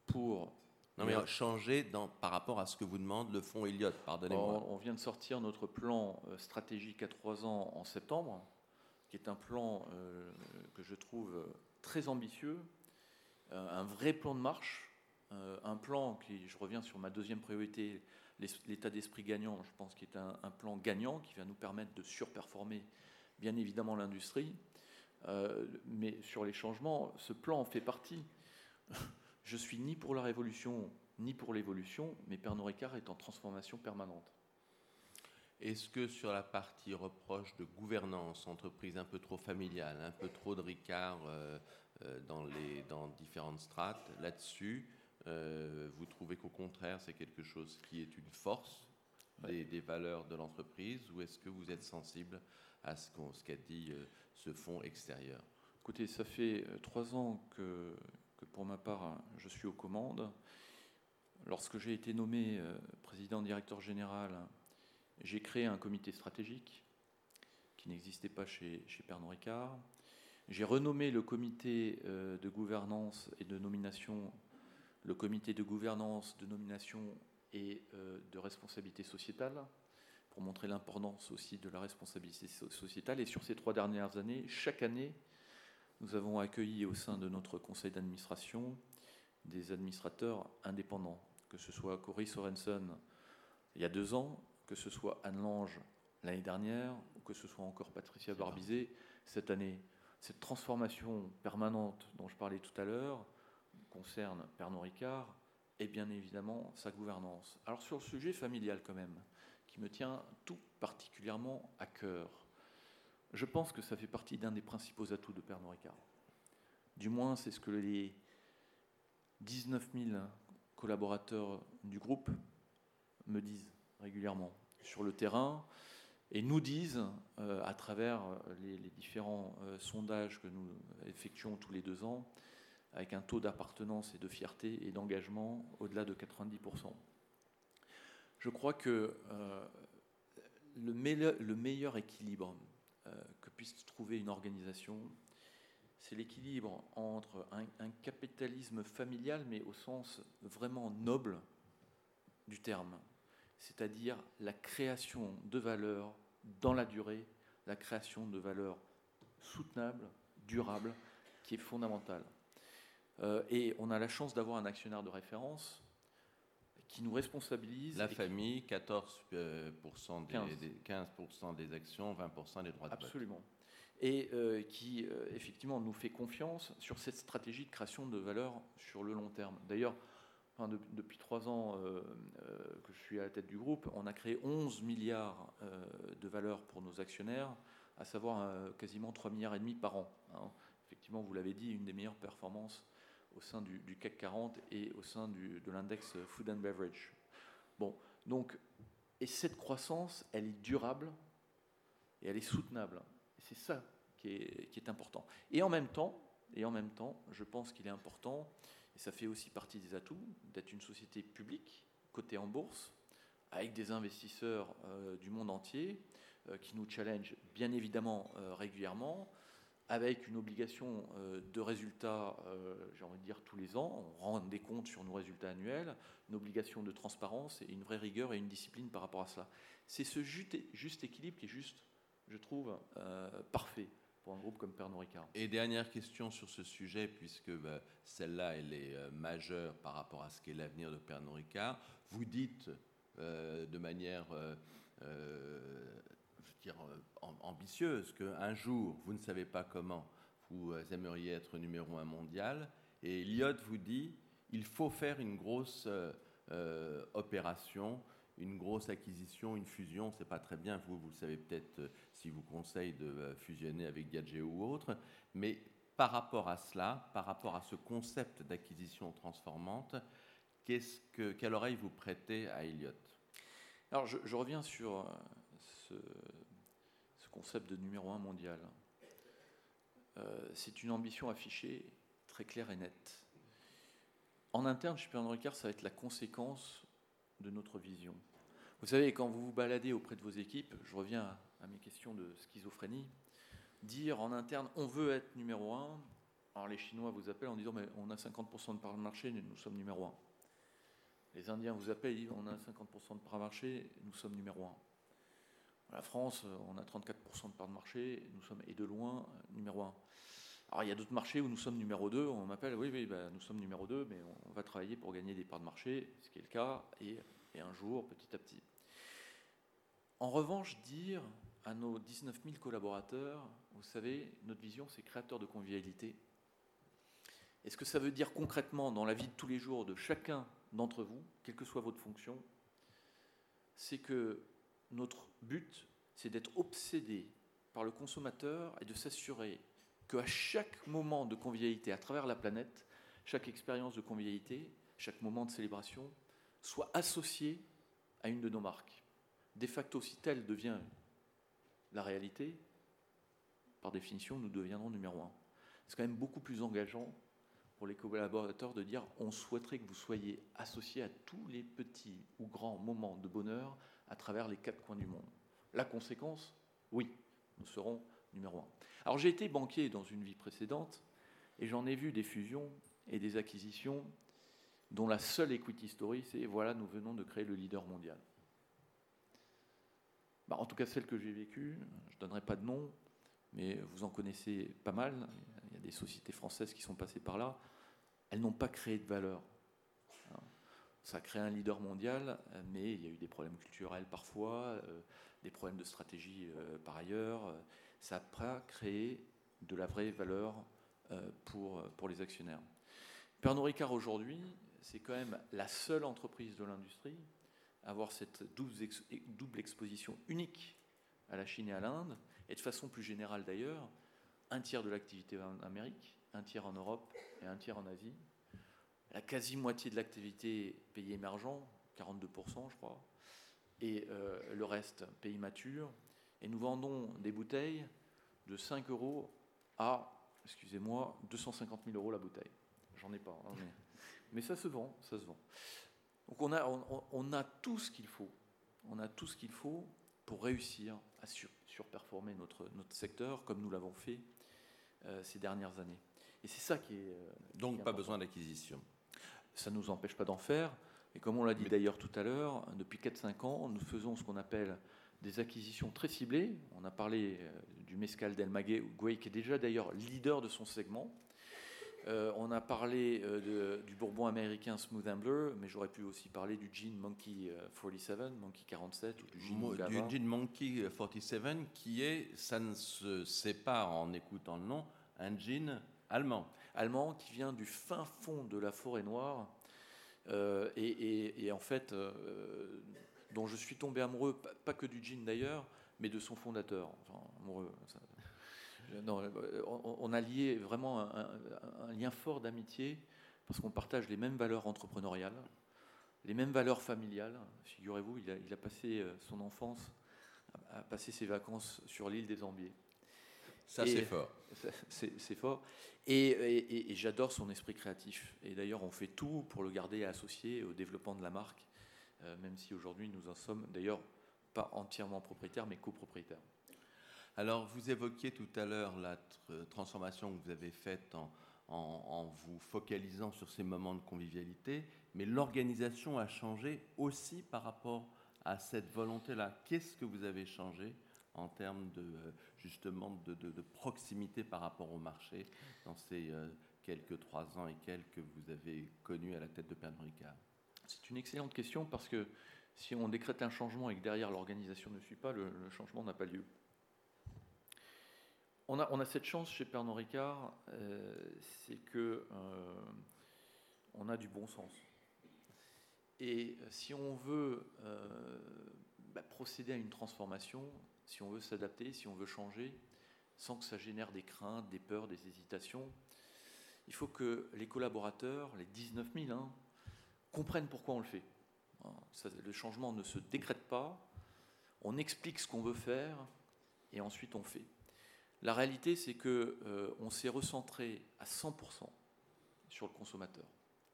pour. Non, mais changer dans, par rapport à ce que vous demande le fonds Elliott, pardonnez-moi. On vient de sortir notre plan euh, stratégique à trois ans en septembre, qui est un plan que je trouve très ambitieux, euh, un vrai plan de marche, euh, un plan qui, je reviens sur ma deuxième priorité, l'état d'esprit gagnant, je pense qu'il est un, plan gagnant qui va nous permettre de surperformer bien évidemment l'industrie. Euh, mais sur les changements, ce plan en fait partie. Je suis ni pour la révolution ni pour l'évolution, mais Pernod Ricard est en transformation permanente. Est-ce que sur la partie reproche de gouvernance, entreprise un peu trop familiale, un peu trop de Ricard euh, dans, les, dans différentes strates. Là-dessus, euh, vous trouvez qu'au contraire, c'est quelque chose qui est une force des, valeurs de l'entreprise ou est-ce que vous êtes sensible à ce qu'a dit euh, ce fonds extérieur? Écoutez, ça fait trois ans que, pour ma part, je suis aux commandes. Lorsque j'ai été nommé président directeur général, j'ai créé un comité stratégique qui n'existait pas chez, chez Pernod Ricard. J'ai renommé le comité euh, de gouvernance et de nomination, le comité de gouvernance, de nomination et euh, de responsabilité sociétale, pour montrer l'importance aussi de la responsabilité sociétale. Et sur ces trois dernières années, chaque année, nous avons accueilli au sein de notre conseil d'administration des administrateurs indépendants, que ce soit Cory Sorensen il y a deux ans, que ce soit Anne Lange l'année dernière, ou que ce soit encore Patricia Barbizet cette année. Cette transformation permanente dont je parlais tout à l'heure concerne Pernod Ricard et bien évidemment sa gouvernance. Alors sur le sujet familial quand même, qui me tient tout particulièrement à cœur, je pense que ça fait partie d'un des principaux atouts de Pernod Ricard. Du moins, c'est ce que les 19 000 collaborateurs du groupe me disent régulièrement. Sur le terrain, et nous disent, euh, à travers euh, les, différents euh, sondages que nous effectuons tous les deux ans, avec un taux d'appartenance et de fierté et d'engagement au-delà de 90%. Je crois que le, meilleur, équilibre que puisse trouver une organisation, c'est l'équilibre entre un, capitalisme familial, mais au sens vraiment noble du terme, c'est-à-dire la création de valeur dans la durée, la création de valeur soutenable, durable, qui est fondamentale. Euh, et on a la chance d'avoir un actionnaire de référence qui nous responsabilise. La famille, 14% euh, des, 15. des actions, 20% des droits de vote. Absolument. Et euh, qui, effectivement, nous fait confiance sur cette stratégie de création de valeur sur le long terme. D'ailleurs, depuis trois ans euh, euh, que je suis à la tête du groupe, on a créé 11 milliards euh, de valeur pour nos actionnaires, à savoir quasiment 3 milliards et demi par an. Hein. Effectivement, vous l'avez dit, une des meilleures performances au sein du, CAC 40 et au sein de l'index Food and Beverage. Bon, donc, et cette croissance, elle est durable et elle est soutenable. C'est ça qui est, important. Et en même temps, et en même temps, je pense qu'il est important et ça fait aussi partie des atouts d'être une société publique, cotée en bourse, avec des investisseurs euh, du monde entier euh, qui nous challengent bien évidemment euh, régulièrement, avec une obligation de résultats, j'ai envie de dire tous les ans, on rend des comptes sur nos résultats annuels, une obligation de transparence et une vraie rigueur et une discipline par rapport à cela. C'est ce juste équilibre qui est juste, je trouve, parfait pour un groupe comme Pernod Ricard. Et dernière question sur ce sujet, puisque bah, celle-là, elle est euh, majeure par rapport à ce qu'est l'avenir de Pernod Ricard. Vous dites euh, de manière euh, je dire, ambitieuse qu'un jour, vous ne savez pas comment, vous aimeriez être numéro un mondial. Et Elliott vous dit, il faut faire une grosse opération une grosse acquisition, une fusion, c'est pas très bien. Vous, vous le savez peut-être euh, si vous conseille de euh, fusionner avec Gadget ou autre. Mais par rapport à cela, par rapport à ce concept d'acquisition transformante, qu'est-ce que, quelle oreille vous prêtez à Elliott? Alors, je, reviens sur euh, ce, concept de numéro un mondial. c'est une ambition affichée très claire et nette. En interne, chez Pernod Ricard, ça va être la conséquence de notre vision. Vous savez, quand vous vous baladez auprès de vos équipes, je reviens à mes questions de schizophrénie, dire en interne on veut être numéro un, alors les Chinois vous appellent en disant mais on a 50% de part de marché, nous sommes numéro un. Les Indiens vous appellent et disent on a 50% de part de marché, nous sommes numéro un. La France, on a 34% de part de marché, nous sommes et de loin numéro un. Alors il y a d'autres marchés où nous sommes numéro 2, on m'appelle, oui, oui, ben, nous sommes numéro 2, mais on va travailler pour gagner des parts de marché, ce qui est le cas, et, et un jour, petit à petit. En revanche, dire à nos 19 000 collaborateurs, vous savez, notre vision, c'est créateur de convivialité. Et ce que ça veut dire concrètement dans la vie de tous les jours de chacun d'entre vous, quelle que soit votre fonction, c'est que notre but, c'est d'être obsédé par le consommateur et de s'assurer qu'à chaque moment de convivialité à travers la planète, chaque expérience de convivialité, chaque moment de célébration, soit associé à une de nos marques. De facto, si telle devient la réalité, par définition, nous deviendrons numéro un. C'est quand même beaucoup plus engageant pour les collaborateurs de dire on souhaiterait que vous soyez associés à tous les petits ou grands moments de bonheur à travers les quatre coins du monde. La conséquence, oui, nous serons numéro un. Alors j'ai été banquier dans une vie précédente et j'en ai vu des fusions et des acquisitions dont la seule equity story, c'est voilà, nous venons de créer le leader mondial. Bah, en tout cas, celle que j'ai vécue, je ne donnerai pas de nom, mais vous en connaissez pas mal. Il y a des sociétés françaises qui sont passées par là. Elles n'ont pas créé de valeur. Ça a créé un leader mondial, mais il y a eu des problèmes culturels parfois, euh, des problèmes de stratégie euh, par ailleurs. Ça pas créé de la vraie valeur euh, pour, pour les actionnaires. Pernod Ricard aujourd'hui, c'est quand même la seule entreprise de l'industrie à avoir cette double exposition unique à la Chine et à l'Inde, et de façon plus générale d'ailleurs, un tiers de l'activité en Amérique, un tiers en Europe et un tiers en Asie. La quasi-moitié de l'activité pays émergents, 42% je crois, et euh, le reste pays mature. Et nous vendons des bouteilles de 5 euros à, excusez-moi, 250 000 euros la bouteille. J'en ai pas. Hein, mais ça se vend, ça se vend. Donc on a, on, a tout ce qu'il faut. On a tout ce qu'il faut pour réussir à surperformer notre, notre secteur comme nous l'avons fait euh, ces dernières années. Et c'est ça qui est. Euh, Donc pas besoin d'acquisition. Ça ne nous empêche pas d'en faire. Et comme on l'a dit d'ailleurs tout à l'heure, depuis 4-5 ans, nous faisons ce qu'on appelle des acquisitions très ciblées. On a parlé euh, du Mescal del Maguey, qui est déjà d'ailleurs leader de son segment. Euh, on a parlé euh, du bourbon américain Smooth Ambler, mais j'aurais pu aussi parler du gin Monkey 47, euh, Monkey 47 ou du gin Du gin Monkey 47 qui est, ça ne se pas en écoutant le nom, un gin allemand. Allemand qui vient du fin fond de la forêt noire et, en fait dont je suis tombé amoureux, pas, que du gin d'ailleurs, mais de son fondateur. Amoureux, euh, on a lié vraiment un, lien fort d'amitié parce qu'on partage les mêmes valeurs entrepreneuriales, les mêmes valeurs familiales. Figurez-vous, il a, passé euh, son enfance, a passé ses vacances sur l'île des Ambiers. Ça, c'est fort. C'est fort. Et, j'adore son esprit créatif. Et d'ailleurs, on fait tout pour le garder associé au développement de la marque, euh, même si aujourd'hui nous en sommes d'ailleurs pas entièrement propriétaires, mais copropriétaires. Alors, vous évoquiez tout à l'heure la transformation que vous avez faite en, vous focalisant sur ces moments de convivialité, mais l'organisation a changé aussi par rapport à cette volonté-là. Qu'est-ce que vous avez changé en termes de justement de, proximité par rapport au marché dans ces euh, quelques trois ans et quelques que vous avez connus à la tête de Pernod Ricard? C'est une excellente question parce que si on décrète un changement et que derrière l'organisation ne suit pas, le changement n'a pas lieu. On a, cette chance chez Pernod Ricard, euh, c'est que euh, on a du bon sens. Et si on veut bah, procéder à une transformation, si on veut s'adapter, si on veut changer, sans que ça génère des craintes, des peurs, des hésitations, il faut que les collaborateurs, les 19 000, hein, comprennent pourquoi on le fait. le changement ne se décrète pas, on explique ce qu'on veut faire et ensuite on fait. La réalité, c'est que euh, on s'est recentré à 100% sur le consommateur.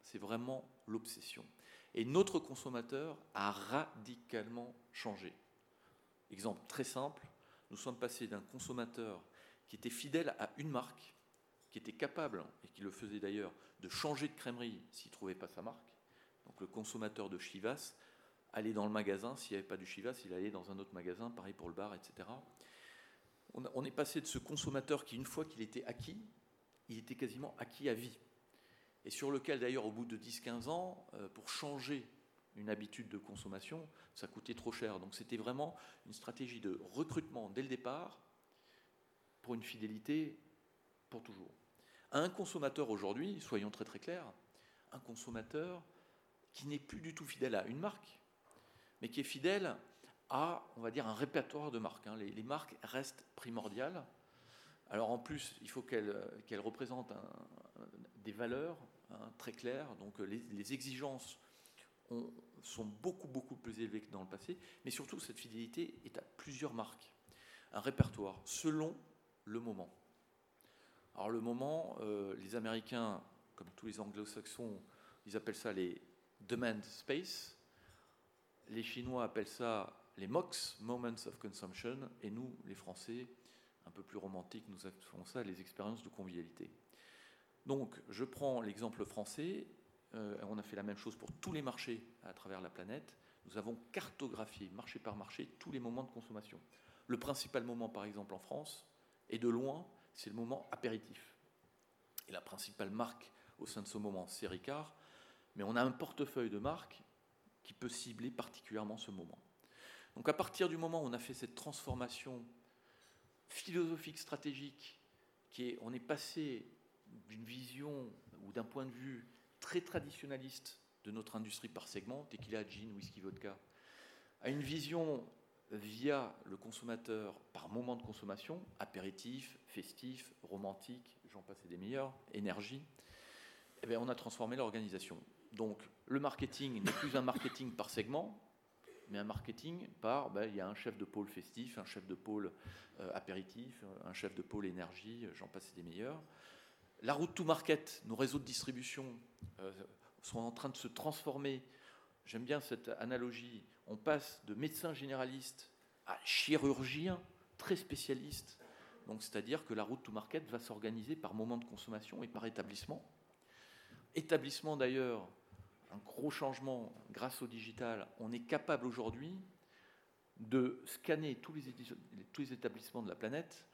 C'est vraiment l'obsession. Et notre consommateur a radicalement changé. Exemple très simple, nous sommes passés d'un consommateur qui était fidèle à une marque, qui était capable, et qui le faisait d'ailleurs, de changer de crèmerie s'il ne trouvait pas sa marque. Donc le consommateur de Chivas allait dans le magasin, s'il n'y avait pas du Chivas, il allait dans un autre magasin, pareil pour le bar, etc. On est passé de ce consommateur qui, une fois qu'il était acquis, il était quasiment acquis à vie. Et sur lequel, d'ailleurs, au bout de 10-15 ans, euh, pour changer une habitude de consommation, ça coûtait trop cher. Donc c'était vraiment une stratégie de recrutement dès le départ pour une fidélité pour toujours. Un consommateur aujourd'hui, soyons très très clairs, un consommateur qui n'est plus du tout fidèle à une marque, mais qui est fidèle à, on va dire, un répertoire de marques. Hein. Les, marques restent primordiales. Alors en plus, il faut qu'elles représentent des valeurs hein, très claires. Donc les, exigences sont beaucoup beaucoup plus élevées que dans le passé, mais surtout cette fidélité est à plusieurs marques, un répertoire selon le moment. Alors le moment, euh, les Américains, comme tous les anglo-saxons, ils appellent ça les demand space. Les Chinois appellent ça les MOX, Moments of Consumption, et nous, les Français, un peu plus romantiques, nous appelons ça les expériences de convivialité. Donc, je prends l'exemple français, euh, on a fait la même chose pour tous les marchés à travers la planète. Nous avons cartographié, marché par marché, tous les moments de consommation. Le principal moment, par exemple, en France, et de loin, c'est le moment apéritif. Et la principale marque au sein de ce moment, c'est Ricard, mais on a un portefeuille de marques qui peut cibler particulièrement ce moment. Donc à partir du moment où on a fait cette transformation philosophique, stratégique, qui est, on est passé d'une vision ou d'un point de vue très traditionnaliste de notre industrie par segment, tequila, gin, whisky, vodka, à une vision via le consommateur par moment de consommation, apéritif, festif, romantique, j'en passe des meilleurs, énergie, eh bien, on a transformé l'organisation. Donc le marketing n'est plus un marketing par segment, mais un marketing par, ben, il y a un chef de pôle festif, un chef de pôle euh, apéritif, un chef de pôle énergie, j'en passe des meilleurs. La route to market, nos réseaux de distribution euh, sont en train de se transformer. J'aime bien cette analogie. On passe de médecin généraliste à chirurgien très spécialiste. Donc, c'est-à-dire que la route to market va s'organiser par moment de consommation et par établissement. Établissement d'ailleurs, un gros changement grâce au digital. On est capable aujourd'hui de scanner tous les, tous les établissements de la planète.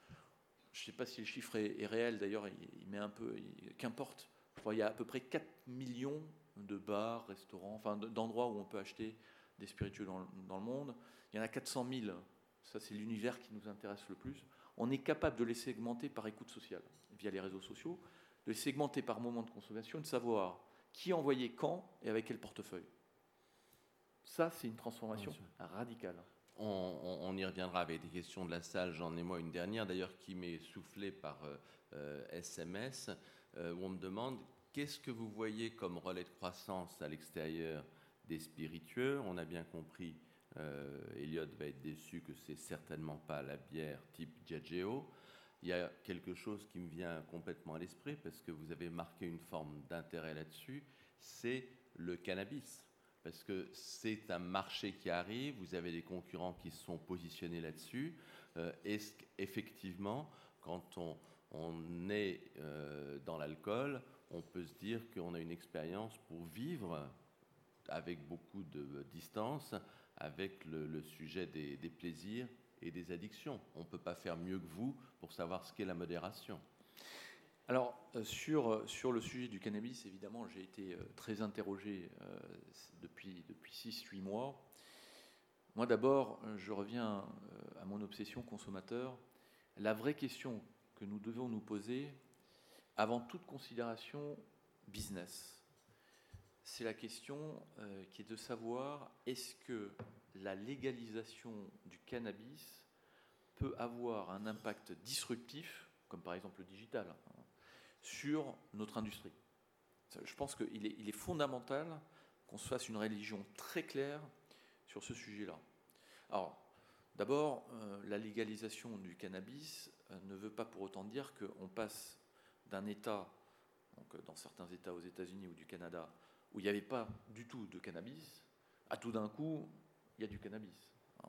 Je ne sais pas si le chiffre est, réel, d'ailleurs, il, met un peu, qu'importe. Je crois qu'il y a à peu près 4 millions de bars, restaurants, enfin d'endroits où on peut acheter des spiritueux dans, dans le monde. Il y en a 400 000 ça c'est l'univers qui nous intéresse le plus, on est capable de les segmenter par écoute sociale, via les réseaux sociaux, de les segmenter par moment de consommation, de savoir qui envoyait quand et avec quel portefeuille. Ça, c'est une transformation radicale. On, y reviendra avec des questions de la salle. J'en ai moi une dernière, d'ailleurs, qui m'est soufflée par SMS, euh, euh, euh, où on me demande qu'est-ce que vous voyez comme relais de croissance à l'extérieur des spiritueux? On a bien compris euh, Elliot va être déçu que c'est certainement pas la bière type Diageo. Il y a quelque chose qui me vient complètement à l'esprit parce que vous avez marqué une forme d'intérêt là-dessus, c'est le cannabis. Parce que c'est un marché qui arrive, vous avez des concurrents qui sont positionnés là-dessus. Euh, est-ce qu'effectivement, quand on, est euh, dans l'alcool, on peut se dire qu'on a une expérience pour vivre avec beaucoup de distance, avec le, sujet des, plaisirs et des addictions? On ne peut pas faire mieux que vous pour savoir ce qu'est la modération. Alors, euh, sur, euh, sur le sujet du cannabis, évidemment, j'ai été euh, très interrogé depuis, depuis 6-8 mois. Moi, d'abord, je reviens à mon obsession consommateur. La vraie question que nous devons nous poser, avant toute considération business, c'est la question qui est de savoir est-ce que la légalisation du cannabis peut avoir un impact disruptif, comme par exemple le digital, hein, sur notre industrie. Je pense qu'il est, fondamental qu'on se fasse une religion très claire sur ce sujet-là. Alors, d'abord, euh, la légalisation du cannabis euh, ne veut pas pour autant dire qu'on passe d'un État, donc euh, dans certains États aux États-Unis ou du Canada, où il n'y avait pas du tout de cannabis, à tout d'un coup, il y a du cannabis. Hein,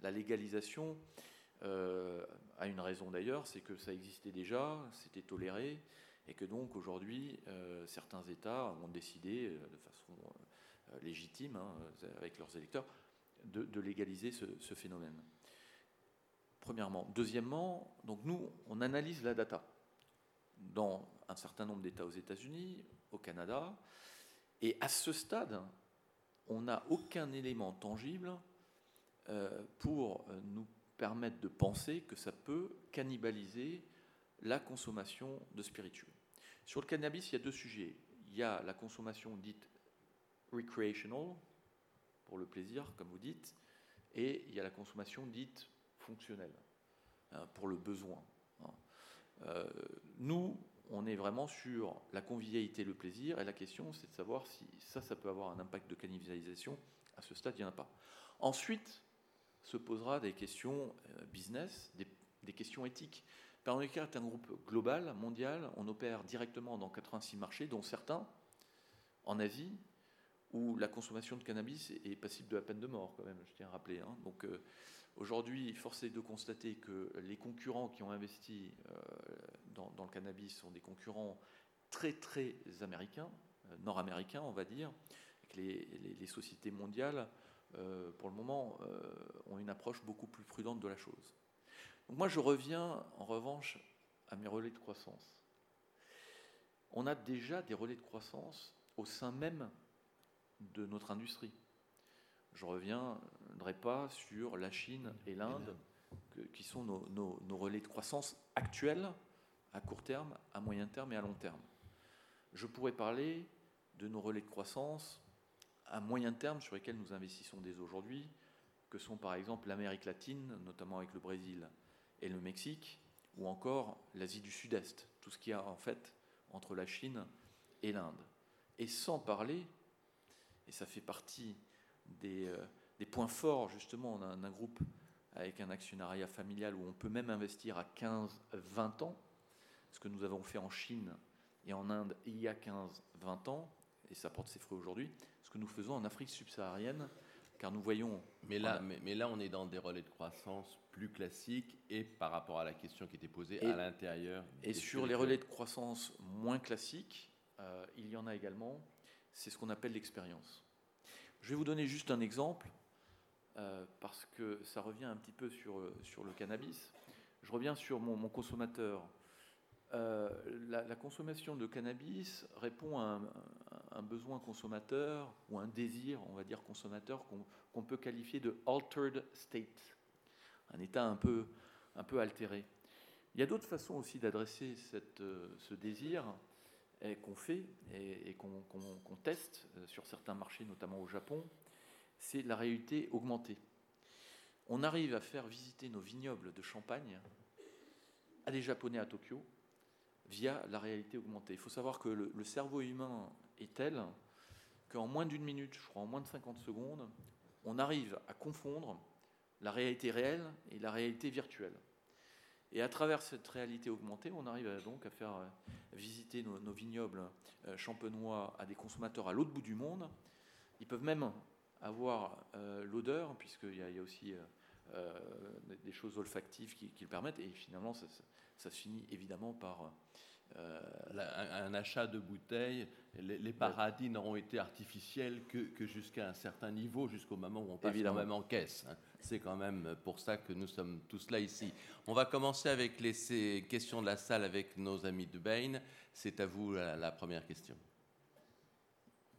la légalisation a une raison d'ailleurs, c'est que ça existait déjà, c'était toléré, et que donc aujourd'hui, certains États ont décidé de façon légitime, hein, avec leurs électeurs, de, légaliser ce, phénomène. Premièrement. Deuxièmement, donc nous, on analyse la data dans un certain nombre d'États aux États-Unis, au Canada, et à ce stade, on n'a aucun élément tangible euh, pour nous permettre de penser que ça peut cannibaliser la consommation de spiritueux. Sur le cannabis, il y a deux sujets. Il y a la consommation dite recreational, pour le plaisir, comme vous dites, et il y a la consommation dite fonctionnelle, hein, pour le besoin. Hein. Euh, nous, on est vraiment sur la convivialité, le plaisir, et la question, c'est de savoir si ça, ça peut avoir un impact de cannibalisation. À ce stade, il n'y en a pas. Ensuite, se posera des questions euh, business, des, questions éthiques. Pernod est un groupe global, mondial. On opère directement dans 86 marchés, dont certains en Asie, où la consommation de cannabis est passible de la peine de mort, quand même, je tiens à rappeler. Hein. Donc euh, aujourd'hui, force est de constater que les concurrents qui ont investi euh, dans, le cannabis sont des concurrents très très américains, nord-américains, on va dire, que les, sociétés mondiales, pour le moment, ont une approche beaucoup plus prudente de la chose. Donc moi, je reviens en revanche à mes relais de croissance. On a déjà des relais de croissance au sein même de notre industrie. Je ne reviendrai pas sur la Chine et l'Inde, qui sont nos, relais de croissance actuels, à court terme, à moyen terme et à long terme. Je pourrais parler de nos relais de croissance à moyen terme sur lesquels nous investissons dès aujourd'hui, que sont par exemple l'Amérique latine, notamment avec le Brésil et le Mexique, ou encore l'Asie du Sud-Est, tout ce qu'il y a en fait entre la Chine et l'Inde. Et sans parler et ça fait partie des, euh, points forts justement d'un groupe avec un actionnariat familial où on peut même investir à 15, 20 ans, ce que nous avons fait en Chine et en Inde il y a 15, 20 ans, et ça porte ses fruits aujourd'hui, ce que nous faisons en Afrique subsaharienne, car nous voyons... Mais là, mais, là, on est dans des relais de croissance plus classiques et par rapport à la question qui était posée à l'intérieur. Et sur les relais de croissance moins classiques, euh, il y en a également c'est ce qu'on appelle l'expérience. Je vais vous donner juste un exemple, euh, parce que ça revient un petit peu sur, sur le cannabis. Je reviens sur mon, consommateur. Euh, la, consommation de cannabis répond à un, besoin consommateur ou un désir, on va dire consommateur, qu'on peut qualifier de altered state, un état un peu, un peu altéré. Il y a d'autres façons aussi d'adresser euh, ce désir qu'on fait et, qu'on teste euh, sur certains marchés, notamment au Japon, c'est la réalité augmentée. On arrive à faire visiter nos vignobles de champagne à des Japonais à Tokyo via la réalité augmentée. Il faut savoir que le, cerveau humain est tel qu'en moins d'une minute, je crois en moins de 50 secondes, on arrive à confondre la réalité réelle et la réalité virtuelle. Et à travers cette réalité augmentée, on arrive donc à faire euh, visiter nos, vignobles euh, champenois à des consommateurs à l'autre bout du monde. Ils peuvent même avoir euh, l'odeur, puisqu'il y, a aussi des choses olfactives qui, le permettent. Et finalement, ça se finit évidemment par euh, un, achat de bouteilles, les, paradis n'auront été artificiels que, jusqu'à un certain niveau, jusqu'au moment où on passe Évidemment. quand même en caisse. Hein. C'est quand même pour ça que nous sommes tous là ici. On va commencer avec les questions de la salle avec nos amis de Bain. C'est à vous la, première question.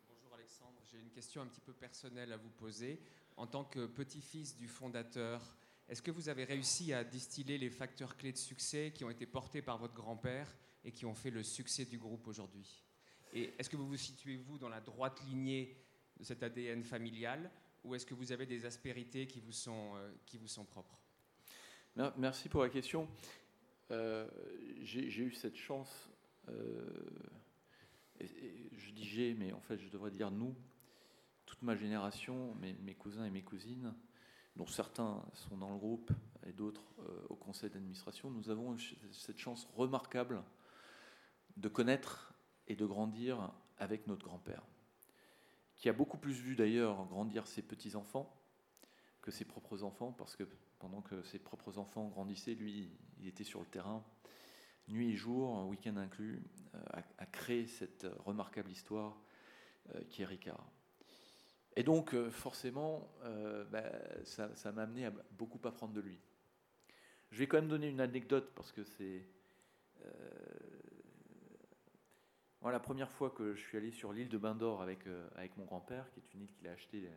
Bonjour Alexandre, j'ai une question un petit peu personnelle à vous poser. En tant que petit-fils du fondateur, est-ce que vous avez réussi à distiller les facteurs clés de succès qui ont été portés par votre grand-père et qui ont fait le succès du groupe aujourd'hui? Et est-ce que vous vous situez, vous, dans la droite lignée de cet ADN familial ou est-ce que vous avez des aspérités qui vous sont, euh, qui vous sont propres? Merci pour la question. Euh, j'ai eu cette chance, euh, je dis j'ai, mais en fait je devrais dire nous, toute ma génération, mes cousins et mes cousines, dont certains sont dans le groupe et d'autres au conseil d'administration, nous avons cette chance remarquable de connaître et de grandir avec notre grand-père, qui a beaucoup plus vu d'ailleurs grandir ses petits-enfants que ses propres enfants, parce que pendant que ses propres enfants grandissaient, lui, il était sur le terrain, nuit et jour, week-end inclus, euh, à, créer cette remarquable histoire euh, qui est Ricard. Et donc, euh, forcément, bah, ça m'a amené à beaucoup apprendre de lui. Je vais quand même donner une anecdote parce que c'est la première fois que je suis allé sur l'île de Bain avec, euh, avec mon grand-père, qui est une île qu'il a achetée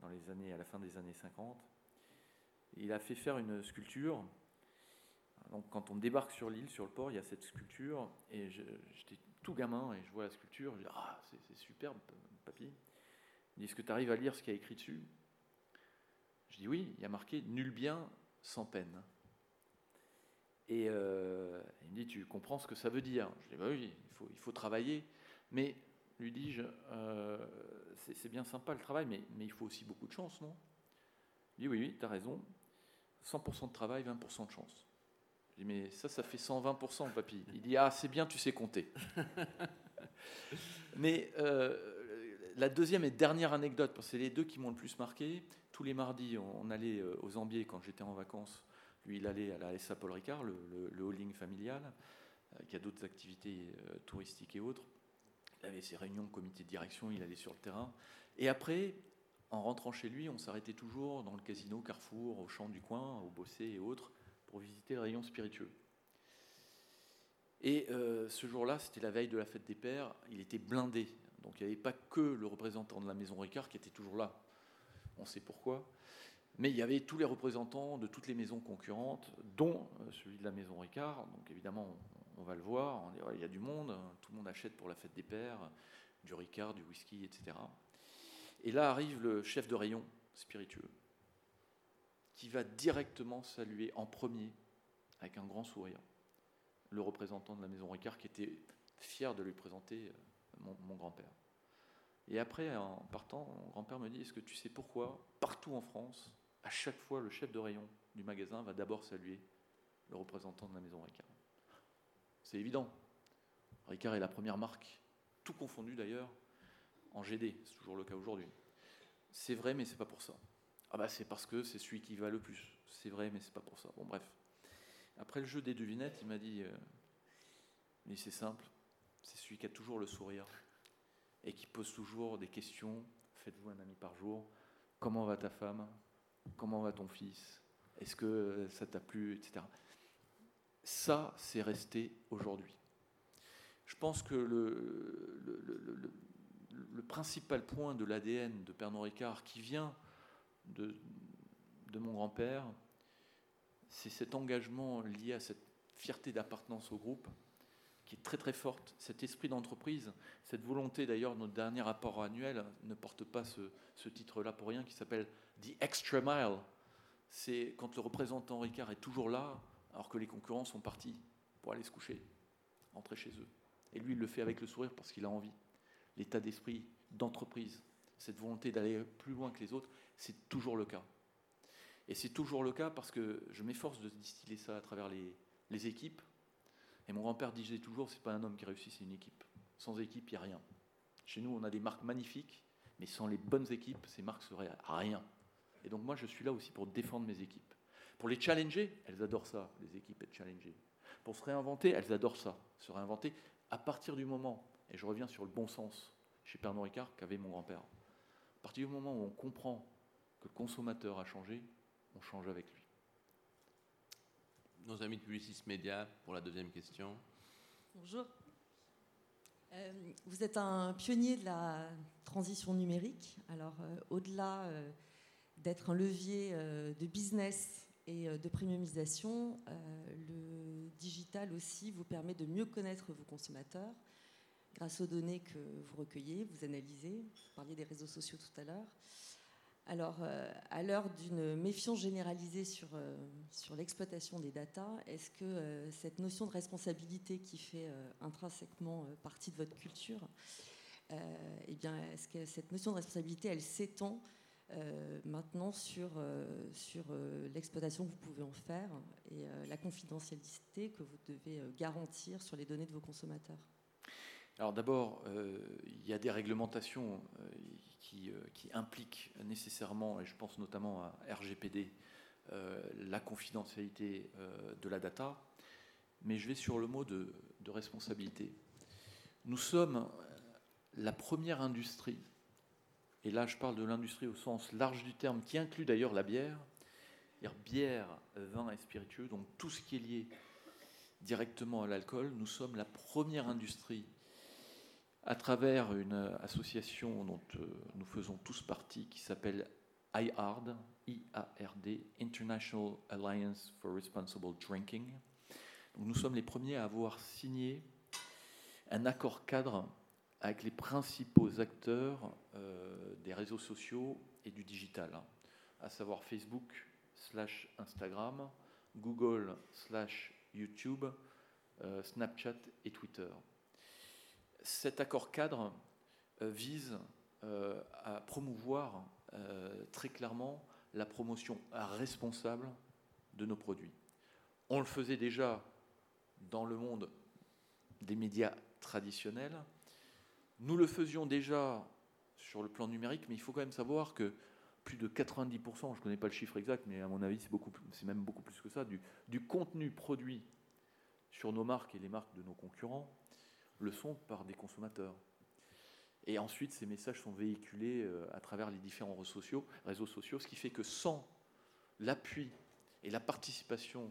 dans les années, à la fin des années 50, il a fait faire une sculpture. Donc, quand on débarque sur l'île, sur le port, il y a cette sculpture, et j'étais tout gamin, et je vois la sculpture, je dis Ah, c'est superbe, papy. Il dit Est-ce que tu arrives à lire ce qu'il y a écrit dessus? Je dis Oui, il y a marqué Nul bien sans peine. Et euh, il me dit, tu comprends ce que ça veut dire? Je dis, bah oui, il faut, il faut travailler. Mais, lui dis-je, euh, c'est bien sympa le travail, mais, mais, il faut aussi beaucoup de chance, non? Il dit, oui, oui, tu as raison. 100% de travail, 20% de chance. Je dis, mais ça, ça fait 120%, papy. Il dit, ah, c'est bien, tu sais compter. mais euh, la deuxième et dernière anecdote, parce que c'est les deux qui m'ont le plus marqué. Tous les mardis, on allait aux Zambiers quand j'étais en vacances lui, il allait à la SA Paul Ricard, le, holding familial, euh, qui a d'autres activités euh, touristiques et autres. Il avait ses réunions comité de direction, il allait sur le terrain. Et après, en rentrant chez lui, on s'arrêtait toujours dans le casino Carrefour, au champ du coin, au Bossé et autres, pour visiter le rayon spiritueux. Et euh, ce jour-là, c'était la veille de la fête des pères, il était blindé. Donc il n'y avait pas que le représentant de la maison Ricard qui était toujours là. On sait pourquoi. Mais il y avait tous les représentants de toutes les maisons concurrentes, dont euh, celui de la maison Ricard. Donc évidemment, on, va le voir, il y a du monde, tout le monde achète pour la fête des pères, du Ricard, du whisky, etc. Et là arrive le chef de rayon spiritueux, qui va directement saluer en premier, avec un grand sourire, le représentant de la maison Ricard, qui était fier de lui présenter mon grand-père. Et après, en partant, mon grand-père me dit, est-ce que tu sais pourquoi, partout en France, à chaque fois, le chef de rayon du magasin va d'abord saluer le représentant de la maison Ricard? C'est évident. Ricard est la première marque, tout confondu d'ailleurs, en GD. C'est toujours le cas aujourd'hui. C'est vrai, mais c'est pas pour ça. Ah bah c'est parce que c'est celui qui va le plus. C'est vrai, mais c'est pas pour ça. Bon bref. Après le jeu des devinettes, il m'a dit, euh, mais c'est simple, c'est celui qui a toujours le sourire et qui pose toujours des questions. Faites-vous un ami par jour. Comment va ta femme? Comment va ton fils? Est-ce que ça t'a plu Etc. Ça, c'est resté aujourd'hui. Je pense que le, principal point de l'ADN de Pernod Ricard qui vient de mon grand-père, c'est cet engagement lié à cette fierté d'appartenance au groupe qui est très très forte, cet esprit d'entreprise, cette volonté d'ailleurs, notre dernier rapport annuel ne porte pas ce, titre-là pour rien, qui s'appelle The Extra Mile. C'est quand le représentant Ricard est toujours là, alors que les concurrents sont partis pour aller se coucher, rentrer chez eux. Et lui, il le fait avec le sourire parce qu'il a envie. L'état d'esprit d'entreprise, cette volonté d'aller plus loin que les autres, c'est toujours le cas. Et c'est toujours le cas parce que je m'efforce de distiller ça à travers les équipes, et mon grand-père disait toujours, c'est pas un homme qui réussit, c'est une équipe. Sans équipe, il n'y a rien. Chez nous, on a des marques magnifiques, mais sans les bonnes équipes, ces marques seraient à rien. Et donc moi, je suis là aussi pour défendre mes équipes. Pour les challenger, elles adorent ça, les équipes, être challengées. Pour se réinventer, elles adorent ça, se réinventer à partir du moment, et je reviens sur le bon sens chez Pernod Ricard qu'avait mon grand-père. À partir du moment où on comprend que le consommateur a changé, on change avec lui nos amis de Publicis Média pour la deuxième question. Bonjour. Euh, vous êtes un pionnier de la transition numérique. Alors, euh, au-delà euh, d'être un levier de business et de premiumisation, le digital aussi vous permet de mieux connaître vos consommateurs, grâce aux données que vous recueillez, vous analysez. Vous parliez des réseaux sociaux tout à l'heure. Alors, euh, à l'heure d'une méfiance généralisée sur, euh, l'exploitation des datas, est-ce que euh, cette notion de responsabilité qui fait intrinsèquement partie de votre culture, eh bien, est-ce que cette notion de responsabilité, elle s'étend maintenant sur l'exploitation que vous pouvez en faire et la confidentialité que vous devez garantir sur les données de vos consommateurs? Alors d'abord, il y a des réglementations qui, euh, qui, implique nécessairement, et je pense notamment à RGPD, euh, la confidentialité euh, de la data, mais je vais sur le mot de, responsabilité. Nous sommes la première industrie, et là je parle de l'industrie au sens large du terme, qui inclut d'ailleurs la bière, bière, vin et spiritueux, donc tout ce qui est lié directement à l'alcool, nous sommes la première industrie à travers une association dont euh, nous faisons tous partie qui s'appelle IARD, I-A-R-D, International Alliance for Responsible Drinking. nous sommes les premiers à avoir signé un accord cadre avec les principaux acteurs euh, des réseaux sociaux et du digital, à savoir Facebook Instagram, Google slash YouTube, euh, Snapchat et Twitter cet accord cadre euh, vise euh, à promouvoir euh, très clairement la promotion responsable de nos produits. On le faisait déjà dans le monde des médias traditionnels. Nous le faisions déjà sur le plan numérique, mais il faut quand même savoir que plus de 90%, je ne connais pas le chiffre exact, mais à mon avis c'est, même beaucoup plus que ça, du contenu produit sur nos marques et les marques de nos concurrents le sont par des consommateurs. Et ensuite, ces messages sont véhiculés euh, à travers les différents réseaux sociaux, réseaux sociaux ce qui fait que sans l'appui et la participation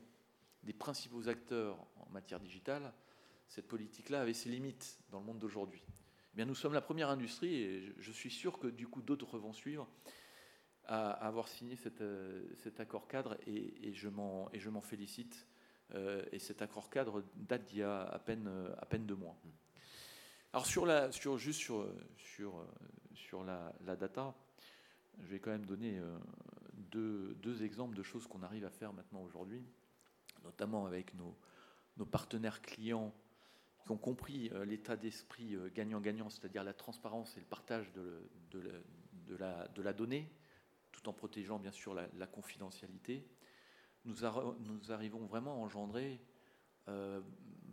des principaux acteurs en matière digitale, cette politique-là avait ses limites dans le monde d'aujourd'hui. Eh bien, nous sommes la première industrie, et je suis sûr que du coup d'autres vont suivre, à avoir signé euh, cet accord cadre, et, et je m'en félicite. Euh, et cet accord cadre date d'il y a à peine, à peine deux mois. Alors sur la, sur, juste sur, sur, sur la, data, je vais quand même donner euh, deux, deux exemples de choses qu'on arrive à faire maintenant aujourd'hui, notamment avec nos, nos, partenaires clients qui ont compris euh, l'état d'esprit euh, gagnant-gagnant, c'est-à-dire la transparence et le partage de, de, la, de, la, donnée, tout en protégeant bien sûr la, confidentialité. Nous, nous, arrivons vraiment à engendrer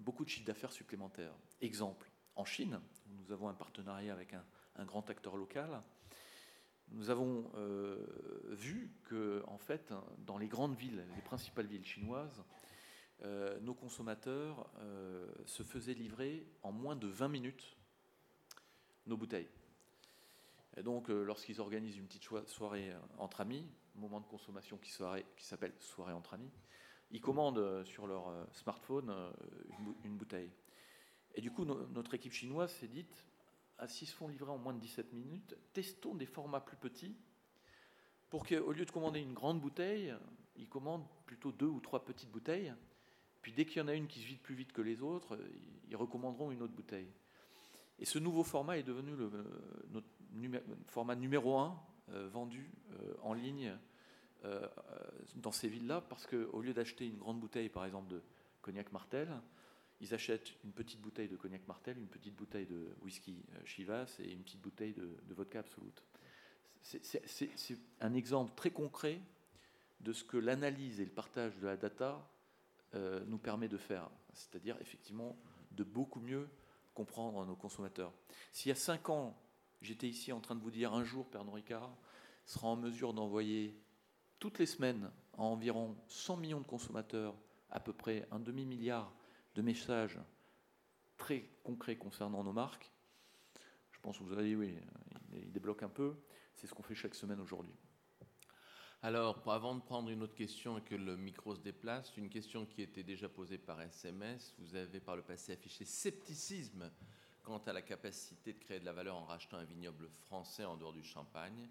beaucoup de chiffres d'affaires supplémentaires. Exemple, en Chine. Nous avons un partenariat avec un, grand acteur local. Nous avons euh, vu que, en fait, dans les grandes villes, les principales villes chinoises, euh, nos consommateurs euh, se faisaient livrer en moins de 20 minutes nos bouteilles. Et donc, lorsqu'ils organisent une petite soirée entre amis, moment de consommation qui, s'appelle soirée entre amis, ils commandent sur leur smartphone une bouteille. Et du coup, notre équipe chinoise s'est dite, ah, s'ils se font livrer en moins de 17 minutes, testons des formats plus petits pour qu'au lieu de commander une grande bouteille, ils commandent plutôt deux ou trois petites bouteilles. Puis dès qu'il y en a une qui se vide plus vite que les autres, ils recommanderont une autre bouteille. Et ce nouveau format est devenu notre format numéro un euh, vendu euh, en ligne euh, dans ces villes-là, parce qu'au lieu d'acheter une grande bouteille, par exemple, de cognac Martel, ils achètent une petite bouteille de cognac Martel, une petite bouteille de whisky Chivas et une petite bouteille de, vodka Absolute. C'est un exemple très concret de ce que l'analyse et le partage de la data nous permet de faire, c'est-à-dire effectivement de beaucoup mieux comprendre nos consommateurs. S'il y a cinq ans, j'étais ici en train de vous dire un jour, Pernod Ricard sera en mesure d'envoyer toutes les semaines à environ 100 millions de consommateurs à peu près un demi-milliard de messages très concrets concernant nos marques. Je pense que vous avez oui, il débloque un peu. C'est ce qu'on fait chaque semaine aujourd'hui. Alors, avant de prendre une autre question et que le micro se déplace, une question qui était déjà posée par SMS. Vous avez par le passé affiché scepticisme quant à la capacité de créer de la valeur en rachetant un vignoble français en dehors du Champagne.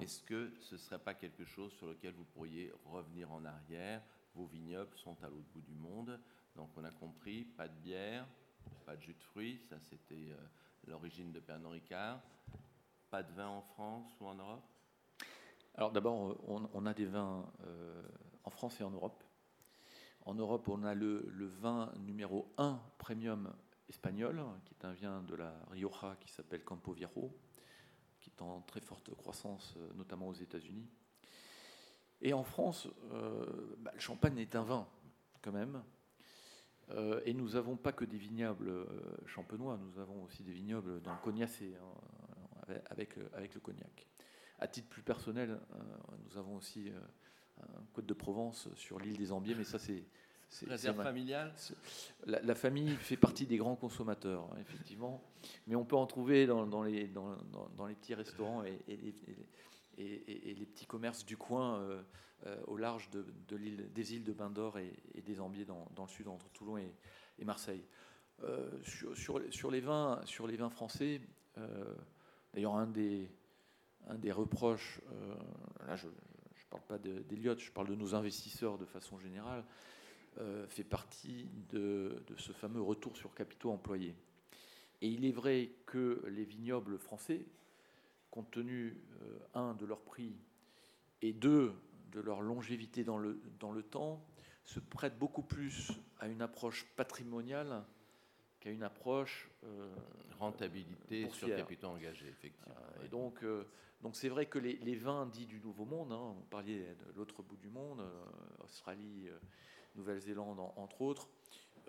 Est-ce que ce ne serait pas quelque chose sur lequel vous pourriez revenir en arrière? Vos vignobles sont à l'autre bout du monde. Donc on a compris, pas de bière, Pas de jus de fruits, ça c'était euh, l'origine de Pernod Ricard. Pas de vin en France ou en Europe? Alors d'abord, on, a des vins euh, en France et en Europe. En Europe, on a le, vin numéro 1 premium espagnol, qui est un vin de la Rioja qui s'appelle Campo Viejo, qui est en très forte croissance, euh, notamment aux États-Unis. Et en France, bah, le champagne est un vin, quand même. Euh, et nous n'avons pas que des vignobles euh, champenois, nous avons aussi des vignobles dans le Cognacé, hein, avec, euh, avec le cognac. À titre plus personnel, nous avons aussi un Côte de Provence sur l'île des Ambiers, mais ça c'est Réserve familiale la, famille fait partie des grands consommateurs, hein, effectivement. Mais on peut en trouver dans, dans, les, dans, dans les, petits restaurants et, et, et, les petits commerces du coin euh, euh, au large de, des îles de Bain d'Or et, des Ambiers dans, le sud, entre Toulon et, Marseille. Euh, sur, sur, les vins, sur les vins français, d'ailleurs, un des, un des reproches, là je ne parle pas d'Eliott, je parle de nos investisseurs de façon générale, fait partie de, de, ce fameux retour sur capitaux employés. Et il est vrai que les vignobles français, compte tenu, euh, un, de leur prix, et deux, de leur longévité dans le, dans le temps, se prêtent beaucoup plus à une approche patrimoniale qu'à une approche euh, rentabilité sur capitaux engagés, effectivement. Euh, et donc, donc c'est vrai que les, les, vins dits du Nouveau Monde, hein, vous parliez de l'autre bout du monde, Australie, Nouvelle-Zélande, entre autres,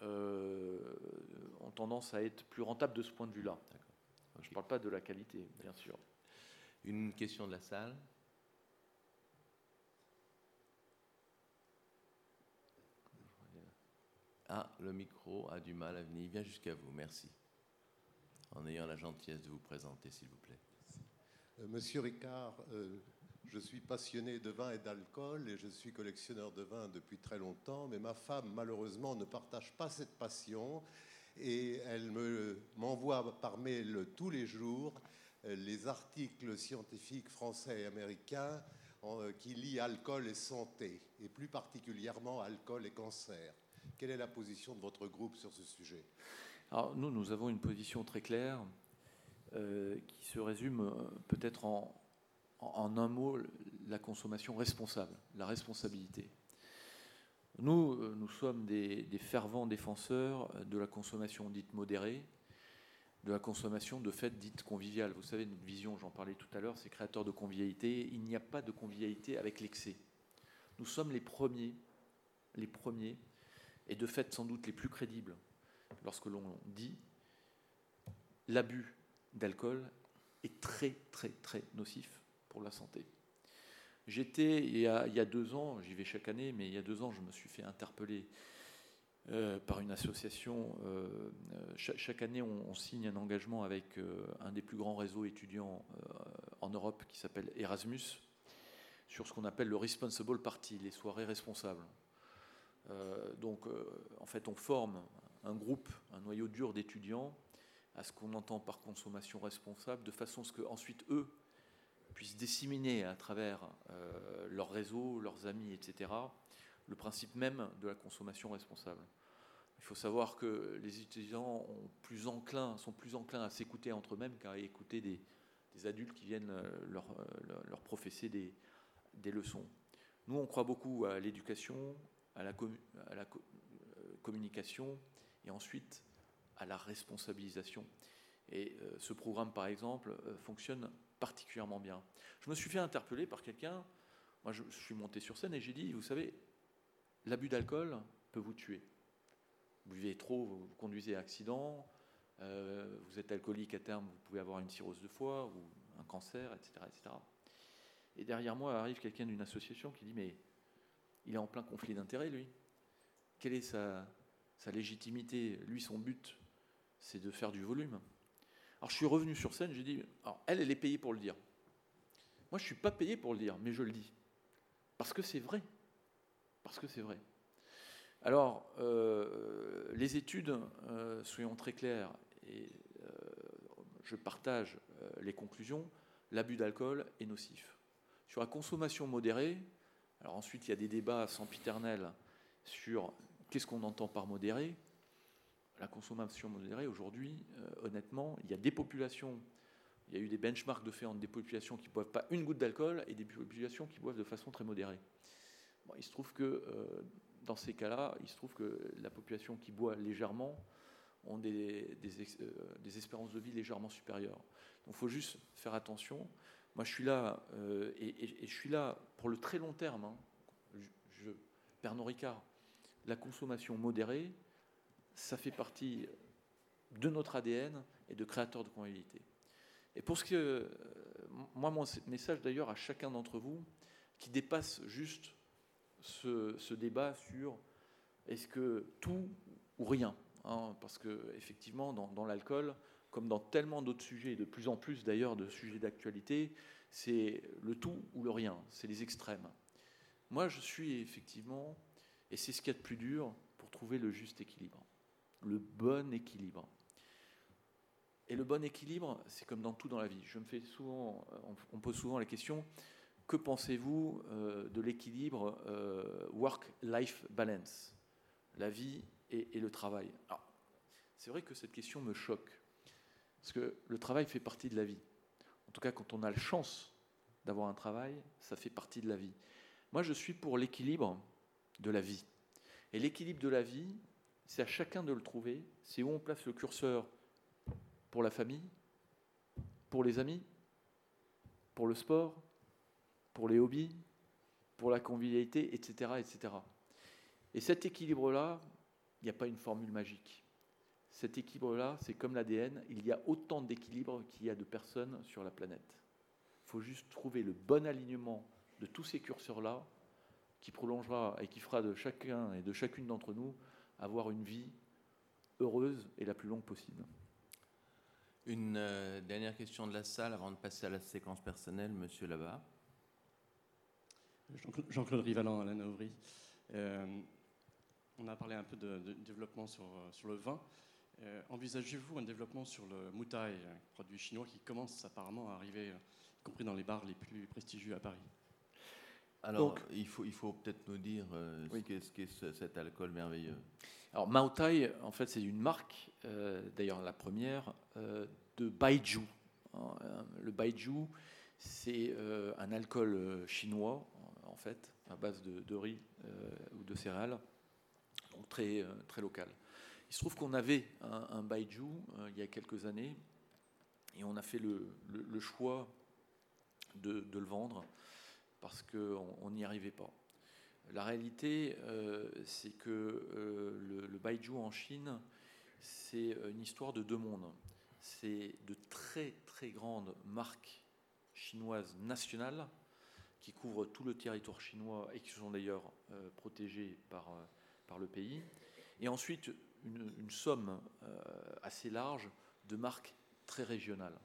ont tendance à être plus rentables de ce point de vue-là. Je ne parle pas de la qualité, bien sûr. Une question de la salle Ah, le micro a du mal à venir. Il vient jusqu'à vous. Merci. En ayant la gentillesse de vous présenter, s'il vous plaît. Euh, Monsieur Ricard, euh, je suis passionné de vin et d'alcool et je suis collectionneur de vin depuis très longtemps, mais ma femme, malheureusement, ne partage pas cette passion et elle m'envoie par mail tous les jours euh, les articles scientifiques français et américains euh, qui lient alcool et santé, et plus particulièrement alcool et cancer. Quelle est la position de votre groupe sur ce sujet? Nous, nous avons une position très claire euh, qui se résume peut-être en, en, un mot, la consommation responsable, la responsabilité. Nous, nous sommes des, fervents défenseurs de la consommation dite modérée, de la consommation de fêtes dites conviviales. Vous savez, notre vision, j'en parlais tout à l'heure, c'est créateur de convivialité. Il n'y a pas de convivialité avec l'excès. Nous sommes les premiers, les premiers, et de fait sans doute les plus crédibles, lorsque l'on dit l'abus d'alcool est très, très, très nocif pour la santé. J'étais, il, y a deux ans, j'y vais chaque année, mais il y a deux ans, je me suis fait interpeller euh, par une association. Euh, euh, chaque, année, on, signe un engagement avec un des plus grands réseaux étudiants en Europe qui s'appelle Erasmus sur ce qu'on appelle le Responsible Party, les soirées responsables. donc, en fait, on forme un groupe, un noyau dur d'étudiants à ce qu'on entend par consommation responsable, de façon à ce qu'ensuite eux puissent disséminer à travers leur réseau, leurs amis, etc., le principe même de la consommation responsable. Il faut savoir que les étudiants sont plus enclins à s'écouter entre eux-mêmes qu'à écouter des, adultes qui viennent euh, leur, euh, leur, professer des, leçons. Nous, on croit beaucoup à l'éducation, à la, à la euh, communication et ensuite à la responsabilisation. Et ce programme, par exemple, fonctionne particulièrement bien. Je me suis fait interpeller par quelqu'un. Moi, je suis monté sur scène et j'ai dit, vous savez, L'abus d'alcool peut vous tuer. Vous buvez trop, vous conduisez à accident, euh, vous êtes alcoolique à terme, vous pouvez avoir une cirrhose de foie ou un cancer, etc. etc. Et derrière moi arrive quelqu'un d'une association qui dit Mais il est en plein conflit d'intérêts, lui. Quelle est sa, sa légitimité? Lui, son but, c'est de faire du volume. Alors je suis revenu sur scène, j'ai dit elle, elle est payée pour le dire. Moi, je ne suis pas payé pour le dire, mais je le dis. Parce que c'est vrai. Parce que c'est vrai. Alors, euh, les études, euh, soyons très clairs, et euh, je partage les conclusions, l'abus d'alcool est nocif. Sur la consommation modérée, alors ensuite il y a des débats sans piternel sur qu'est-ce qu'on entend par modéré. La consommation modérée, aujourd'hui, euh, honnêtement, il y a des populations, il y a eu des benchmarks de fait entre des populations qui ne boivent pas une goutte d'alcool et des populations qui boivent de façon très modérée. il se trouve que euh, dans ces cas-là, il se trouve que la population qui boit légèrement ont des, des, espérances de vie légèrement supérieures. Donc il faut juste faire attention. Moi, je suis là, et, je suis là pour le très long terme. Hein. Je, Pernod Ricard, la consommation modérée, ça fait partie de notre ADN et de créateur de convivialité. Et pour ce que, euh, moi, mon message d'ailleurs à chacun d'entre vous, qui dépasse juste ce, débat sur est-ce que tout ou rien, hein, parce que effectivement, dans, l'alcool, comme dans tellement d'autres sujets, de plus en plus d'ailleurs de sujets d'actualité, c'est le tout ou le rien, c'est les extrêmes. Moi, je suis effectivement, et c'est ce qu'il y a de plus dur, pour trouver le juste équilibre le bon équilibre. Et le bon équilibre, c'est comme dans tout dans la vie. Je me fais souvent, on pose souvent la question que pensez-vous euh, de l'équilibre euh, work-life balance, la vie et, le travail C'est vrai que cette question me choque, parce que le travail fait partie de la vie. En tout cas, quand on a la chance d'avoir un travail, ça fait partie de la vie. Moi, je suis pour l'équilibre de la vie. Et l'équilibre de la vie, c'est à chacun de le trouver. C'est où on place le curseur pour la famille, pour les amis, pour le sport, pour les hobbies, pour la convivialité, etc. etc. Et cet équilibre-là, il n'y a pas une formule magique. Cet équilibre-là, c'est comme l'ADN, il y a autant d'équilibre qu'il y a de personnes sur la planète. Il faut juste trouver le bon alignement de tous ces curseurs-là qui prolongera et qui fera de chacun et de chacune d'entre nous avoir une vie heureuse et la plus longue possible. Une euh, dernière question de la salle avant de passer à la séquence personnelle, monsieur là-bas. Jean-Claude Rivalan, Alain Auvry. Euh, on a parlé un peu de, développement sur, euh, sur, le vin. Envisagez-vous un développement sur le moutai, un produit chinois qui commence apparemment à arriver, y compris dans les bars les plus prestigieux à Paris? Alors, il faut, il faut peut-être nous dire euh, ce qu'est cet alcool merveilleux. Alors, Maotai, en fait, c'est une marque, euh, d'ailleurs la première, euh, de Baiju. Hein, le Baiju, c'est un alcool chinois, en fait, à base de, riz ou de céréales, donc très, très local. Il se trouve qu'on avait un, un Baiju il y a quelques années, et on a fait le, le, choix de, de, le vendre parce qu'on n'y arrivait pas. La réalité, euh, c'est que euh, le, le, Baiju en Chine, c'est une histoire de deux mondes. C'est de très très grandes marques chinoises nationales qui couvrent tout le territoire chinois et qui sont d'ailleurs euh, protégées par, par le pays. Et ensuite, une, une somme assez large de marques très régionales.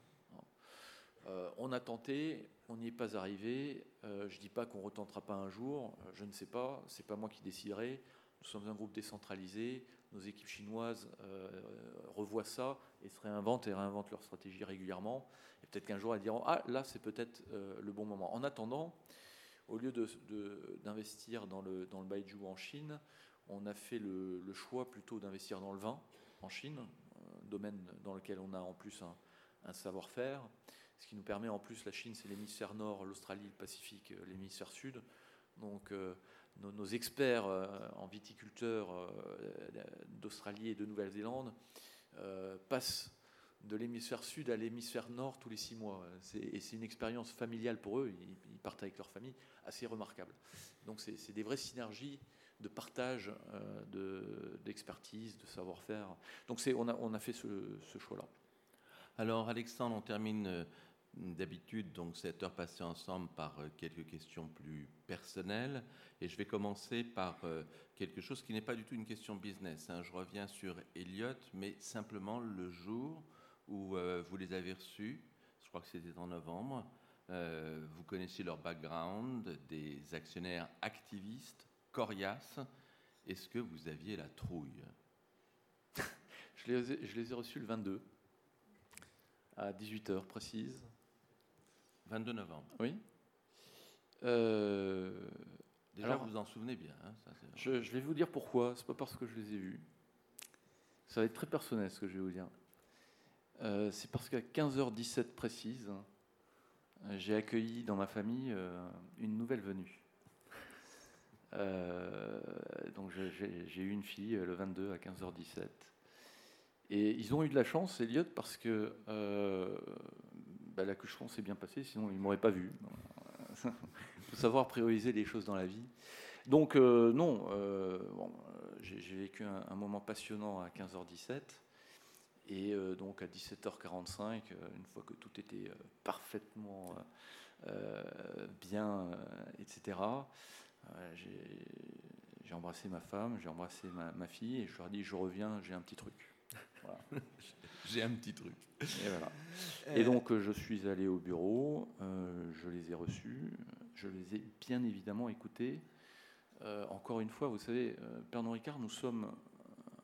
on a tenté, on n'y est pas arrivé. Euh, je ne dis pas qu'on ne retentera pas un jour. Euh, je ne sais pas. C'est pas moi qui déciderai. Nous sommes un groupe décentralisé. Nos équipes chinoises euh, revoient ça et se réinventent et réinventent leur stratégie régulièrement. Et peut-être qu'un jour elles diront ah là c'est peut-être le bon moment. En attendant, au lieu d'investir dans le dans en Chine, on a fait le, choix plutôt d'investir dans le vin en Chine, domaine dans lequel on a en plus un savoir-faire ce qui nous permet en plus, la Chine c'est l'hémisphère nord, l'Australie, le Pacifique, euh, l'hémisphère sud. Donc euh, nos, experts euh, en viticulture d'Australie et de Nouvelle-Zélande passent de l'hémisphère sud à l'hémisphère nord tous les six mois. Et c'est une expérience familiale pour eux, ils, partent avec leur famille, assez remarquable. Donc c'est des vraies synergies de partage d'expertise, de, savoir-faire. Donc on a, on a fait ce choix-là. Alors Alexandre, on termine d'habitude donc cette heure passée ensemble par euh, quelques questions plus personnelles et je vais commencer par euh, quelque chose qui n'est pas du tout une question business. Hein. Je reviens sur Elliott, mais simplement le jour où euh, vous les avez reçus, je crois que c'était en novembre, vous connaissez leur background, des actionnaires activistes, coriaces. Est-ce que vous aviez la trouille? Je, les je les ai reçus le 22 à 18h précise. 22 novembre. Oui. Euh, Déjà, vous vous en souvenez bien. Hein, je, vais vous dire pourquoi. C'est pas parce que je les ai vus. Ça va être très personnel ce que je vais vous dire. Euh, c'est parce qu'à 15h17 précise, j'ai accueilli dans ma famille euh, une nouvelle venue. Donc j'ai eu une fille le 22 à 15h17. Et ils ont eu de la chance, Elliot, parce que bah, l'accouchement s'est bien passé, sinon ils ne m'auraient pas vu. Il faut savoir prioriser les choses dans la vie. Donc non, j'ai vécu un, moment passionnant à 15h17. Et euh, donc à 17h45, euh, une fois que tout était euh, parfaitement bien, etc., j'ai embrassé ma femme, j'ai embrassé ma, fille et je leur ai dit je reviens, j'ai un petit truc. j'ai un petit truc. Et, voilà. et donc je suis allé au bureau, je les ai reçus, je les ai bien évidemment écoutés. encore une fois, vous savez, Pernod Ricard, nous sommes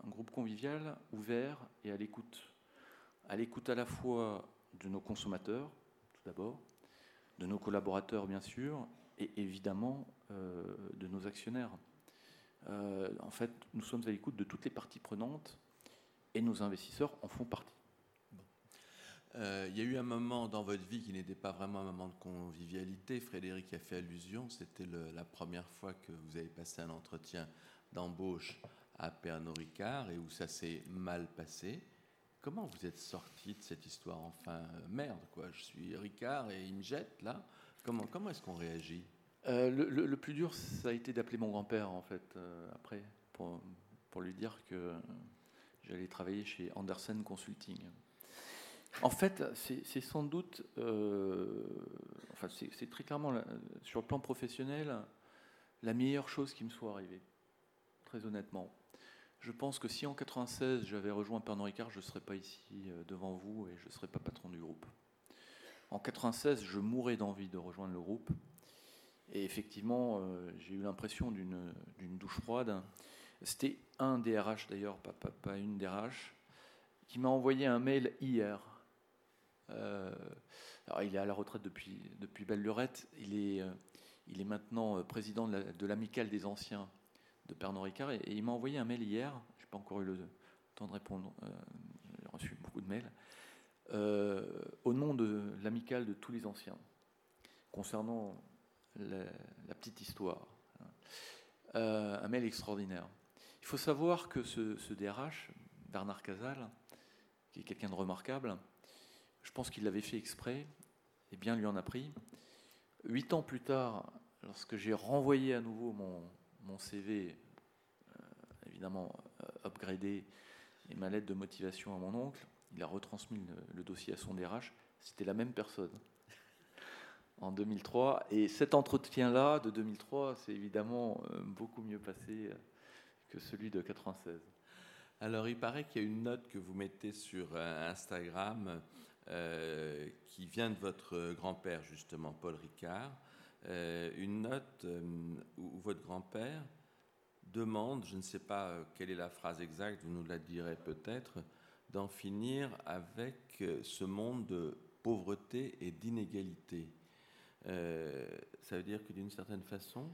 un groupe convivial, ouvert et à l'écoute. À l'écoute à la fois de nos consommateurs, tout d'abord, de nos collaborateurs, bien sûr, et évidemment euh, de nos actionnaires. Euh, en fait, nous sommes à l'écoute de toutes les parties prenantes et nos investisseurs en font partie. Euh, il y a eu un moment dans votre vie qui n'était pas vraiment un moment de convivialité. Frédéric a fait allusion. C'était la première fois que vous avez passé un entretien d'embauche à Pernod Ricard et où ça s'est mal passé. Comment vous êtes sorti de cette histoire Enfin, merde, quoi? Je suis Ricard et il me jette là. Comment, comment est-ce qu'on réagit? Euh, le, plus dur, ça a été d'appeler mon grand-père, en fait, euh, après, pour, pour, lui dire que j'allais travailler chez Andersen Consulting. En fait, c'est sans doute, euh, enfin, c'est très clairement, sur le plan professionnel, la meilleure chose qui me soit arrivée, très honnêtement. Je pense que si en 96 j'avais rejoint Pernod Ricard, je ne serais pas ici euh, devant vous et je ne serais pas patron du groupe. En 96, je mourais d'envie de rejoindre le groupe. Et effectivement, euh, j'ai eu l'impression d'une douche froide. C'était un DRH d'ailleurs, pas, pas, une DRH, qui m'a envoyé un mail hier. Euh, alors il est à la retraite depuis, belle lurette. Il est, est maintenant président de l'amicale des anciens de Pernod Ricard et, il m'a envoyé un mail hier. Je n'ai pas encore eu le temps de répondre. Euh, j'ai reçu beaucoup de mails. Euh, au nom de l'amicale de tous les anciens, concernant la, petite histoire. Euh, un mail extraordinaire. Il faut savoir que ce, DRH, Bernard Casal, qui est quelqu'un de remarquable, je pense qu'il l'avait fait exprès, et bien lui en a pris. Huit ans plus tard, lorsque j'ai renvoyé à nouveau mon, CV, euh, évidemment euh, upgradé, et ma lettre de motivation à mon oncle. Il a retransmis le, dossier à son DRH. C'était la même personne en 2003. Et cet entretien-là de 2003, c'est évidemment euh, beaucoup mieux passé celui de 96. Alors, il paraît qu'il y a une note que vous mettez sur Instagram qui vient de votre grand-père, justement, Paul Ricard, euh, une note euh, où, votre grand-père demande, je ne sais pas euh, quelle est la phrase exacte, vous nous la direz peut-être, d'en finir avec ce monde de pauvreté et d'inégalité. ça veut dire que d'une certaine façon,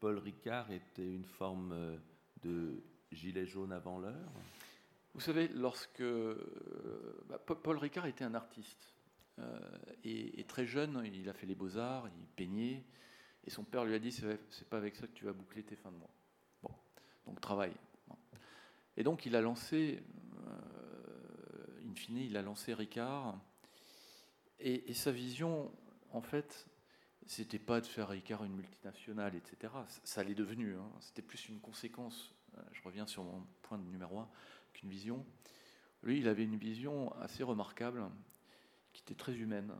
Paul Ricard était une forme de gilet jaune avant l'heure Vous savez, lorsque bah, Paul Ricard était un artiste, euh, et, très jeune, il a fait les beaux-arts, il peignait, et son père lui a dit c'est pas avec ça que tu vas boucler tes fins de mois. Bon, donc travaille. Et donc il a lancé, euh, in fine, il a lancé Ricard, et, sa vision, en fait, c'était pas de faire Ricard une multinationale, etc. Ça, l'est devenu. Hein. C'était plus une conséquence. Euh, je reviens sur mon point numéro un qu'une vision. Lui, il avait une vision assez remarquable qui était très humaine,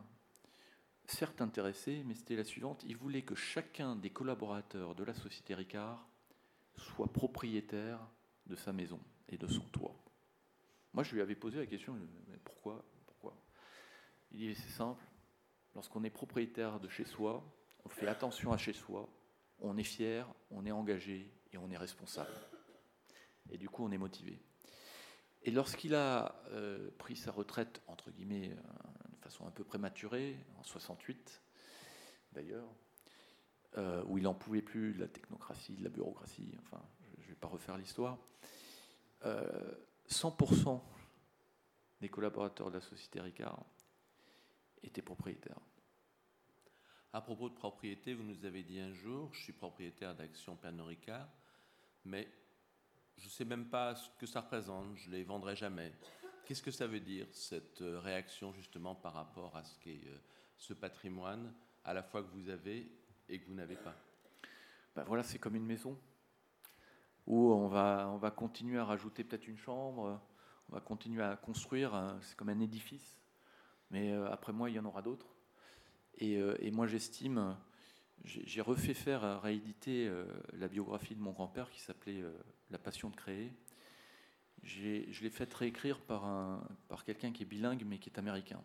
certes intéressée, mais c'était la suivante. Il voulait que chacun des collaborateurs de la société Ricard soit propriétaire de sa maison et de son toit. Moi, je lui avais posé la question, mais pourquoi, pourquoi? Il dit, c'est simple, lorsqu'on est propriétaire de chez soi, on fait attention à chez soi, on est fier, on est engagé et on est responsable. Et du coup, on est motivé. Et lorsqu'il a euh, pris sa retraite, entre guillemets, euh, de façon un peu prématurée, en 68 d'ailleurs, euh, où il n'en pouvait plus de la technocratie, de la bureaucratie, enfin, je ne vais pas refaire l'histoire, 100% des collaborateurs de la société Ricard étaient propriétaires. À propos de propriété, vous nous avez dit un jour, je suis propriétaire d'Action Pernod Ricard, mais je ne sais même pas ce que ça représente, je ne les vendrai jamais. Qu'est-ce que ça veut dire, cette euh, réaction justement par rapport à ce qu'est euh, ce patrimoine, à la fois que vous avez et que vous n'avez pas? Ben Voilà, c'est comme une maison où on va, on va continuer à rajouter peut-être une chambre, on va continuer à construire, hein, c'est comme un édifice, mais euh, après moi, il y en aura d'autres. Et, et moi, j'estime, j'ai refait faire rééditer la biographie de mon grand-père qui s'appelait La passion de créer je l'ai fait réécrire par, par quelqu'un qui est bilingue mais qui est américain.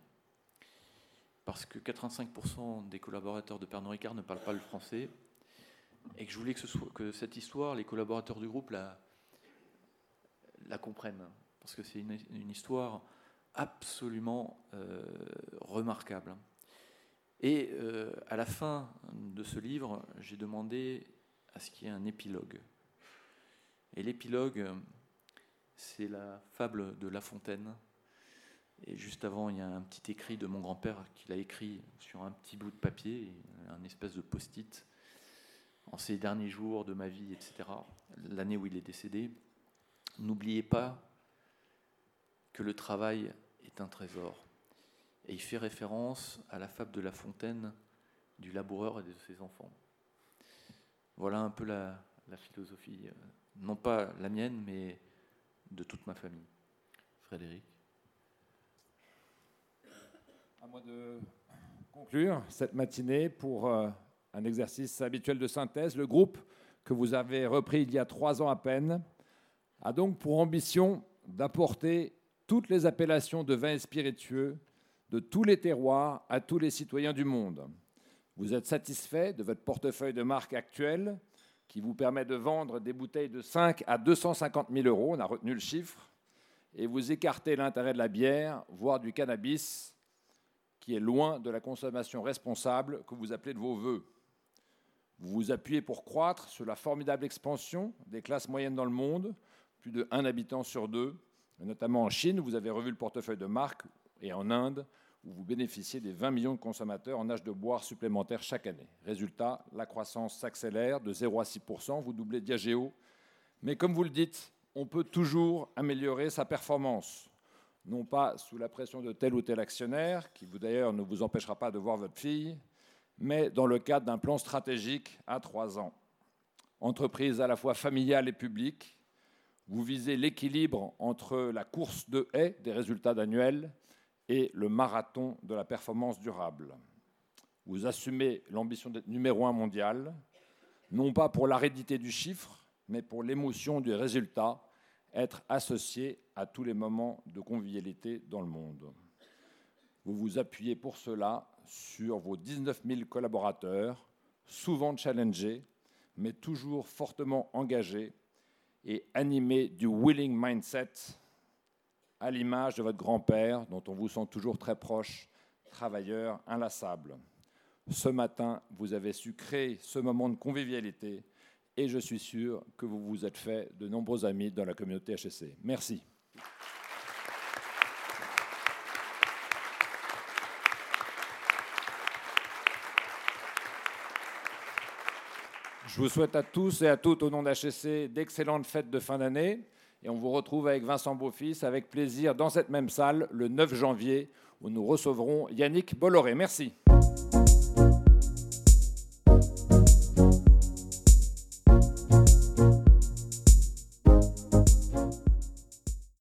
Parce que 85% des collaborateurs de Pernod Ricard ne parlent pas le français et que je voulais que, ce soit, que cette histoire, les collaborateurs du groupe la, la comprennent. Parce que c'est une, histoire absolument euh, remarquable. Et euh, à la fin de ce livre, j'ai demandé à ce qu'il y ait un épilogue. Et l'épilogue, c'est la fable de La Fontaine. Et juste avant, il y a un petit écrit de mon grand-père qu'il a écrit sur un petit bout de papier, un espèce de post-it, en ces derniers jours de ma vie, etc., l'année où il est décédé. N'oubliez pas que le travail est un trésor. Et il fait référence à la fable de La Fontaine du laboureur et de ses enfants. Voilà un peu la, la philosophie, euh, non pas la mienne, mais de toute ma famille. Frédéric À moi de conclure cette matinée pour euh, un exercice habituel de synthèse. Le groupe que vous avez repris il y a trois ans à peine a donc pour ambition d'apporter toutes les appellations de vins et spiritueux de tous les terroirs à tous les citoyens du monde. Vous êtes satisfait de votre portefeuille de marque actuel qui vous permet de vendre des bouteilles de 5 à 250 000 euros, on a retenu le chiffre, et vous écartez l'intérêt de la bière, voire du cannabis, qui est loin de la consommation responsable que vous appelez de vos voeux. Vous vous appuyez pour croître sur la formidable expansion des classes moyennes dans le monde, plus de 1 habitant sur 2, notamment en Chine, vous avez revu le portefeuille de marque, et en Inde, où vous bénéficiez des 20 millions de consommateurs en âge de boire supplémentaire chaque année. Résultat, la croissance s'accélère de 0 à 6% vous doublez Diageo. Mais comme vous le dites, on peut toujours améliorer sa performance. Non pas sous la pression de tel ou tel actionnaire, qui d'ailleurs ne vous empêchera pas de voir votre fille, mais dans le cadre d'un plan stratégique à trois ans. Entreprise à la fois familiale et publique, vous visez l'équilibre entre la course de haie des résultats annuels et le marathon de la performance durable. Vous assumez l'ambition d'être numéro un mondial, non pas pour l'aridité du chiffre, mais pour l'émotion du résultat, être associé à tous les moments de convivialité dans le monde. Vous vous appuyez pour cela sur vos 19 000 collaborateurs, souvent challengés, mais toujours fortement engagés et animés du willing mindset à l'image de votre grand-père, dont on vous sent toujours très proche, travailleur inlassable. Ce matin, vous avez su créer ce moment de convivialité et je suis sûr que vous vous êtes fait de nombreux amis dans la communauté HSC. Merci. Je vous souhaite à tous et à toutes, au nom d'HSC, d'excellentes fêtes de fin d'année. Et on vous retrouve avec Vincent Beaufils avec plaisir dans cette même salle le 9 janvier où nous recevrons Yannick Bolloré. Merci.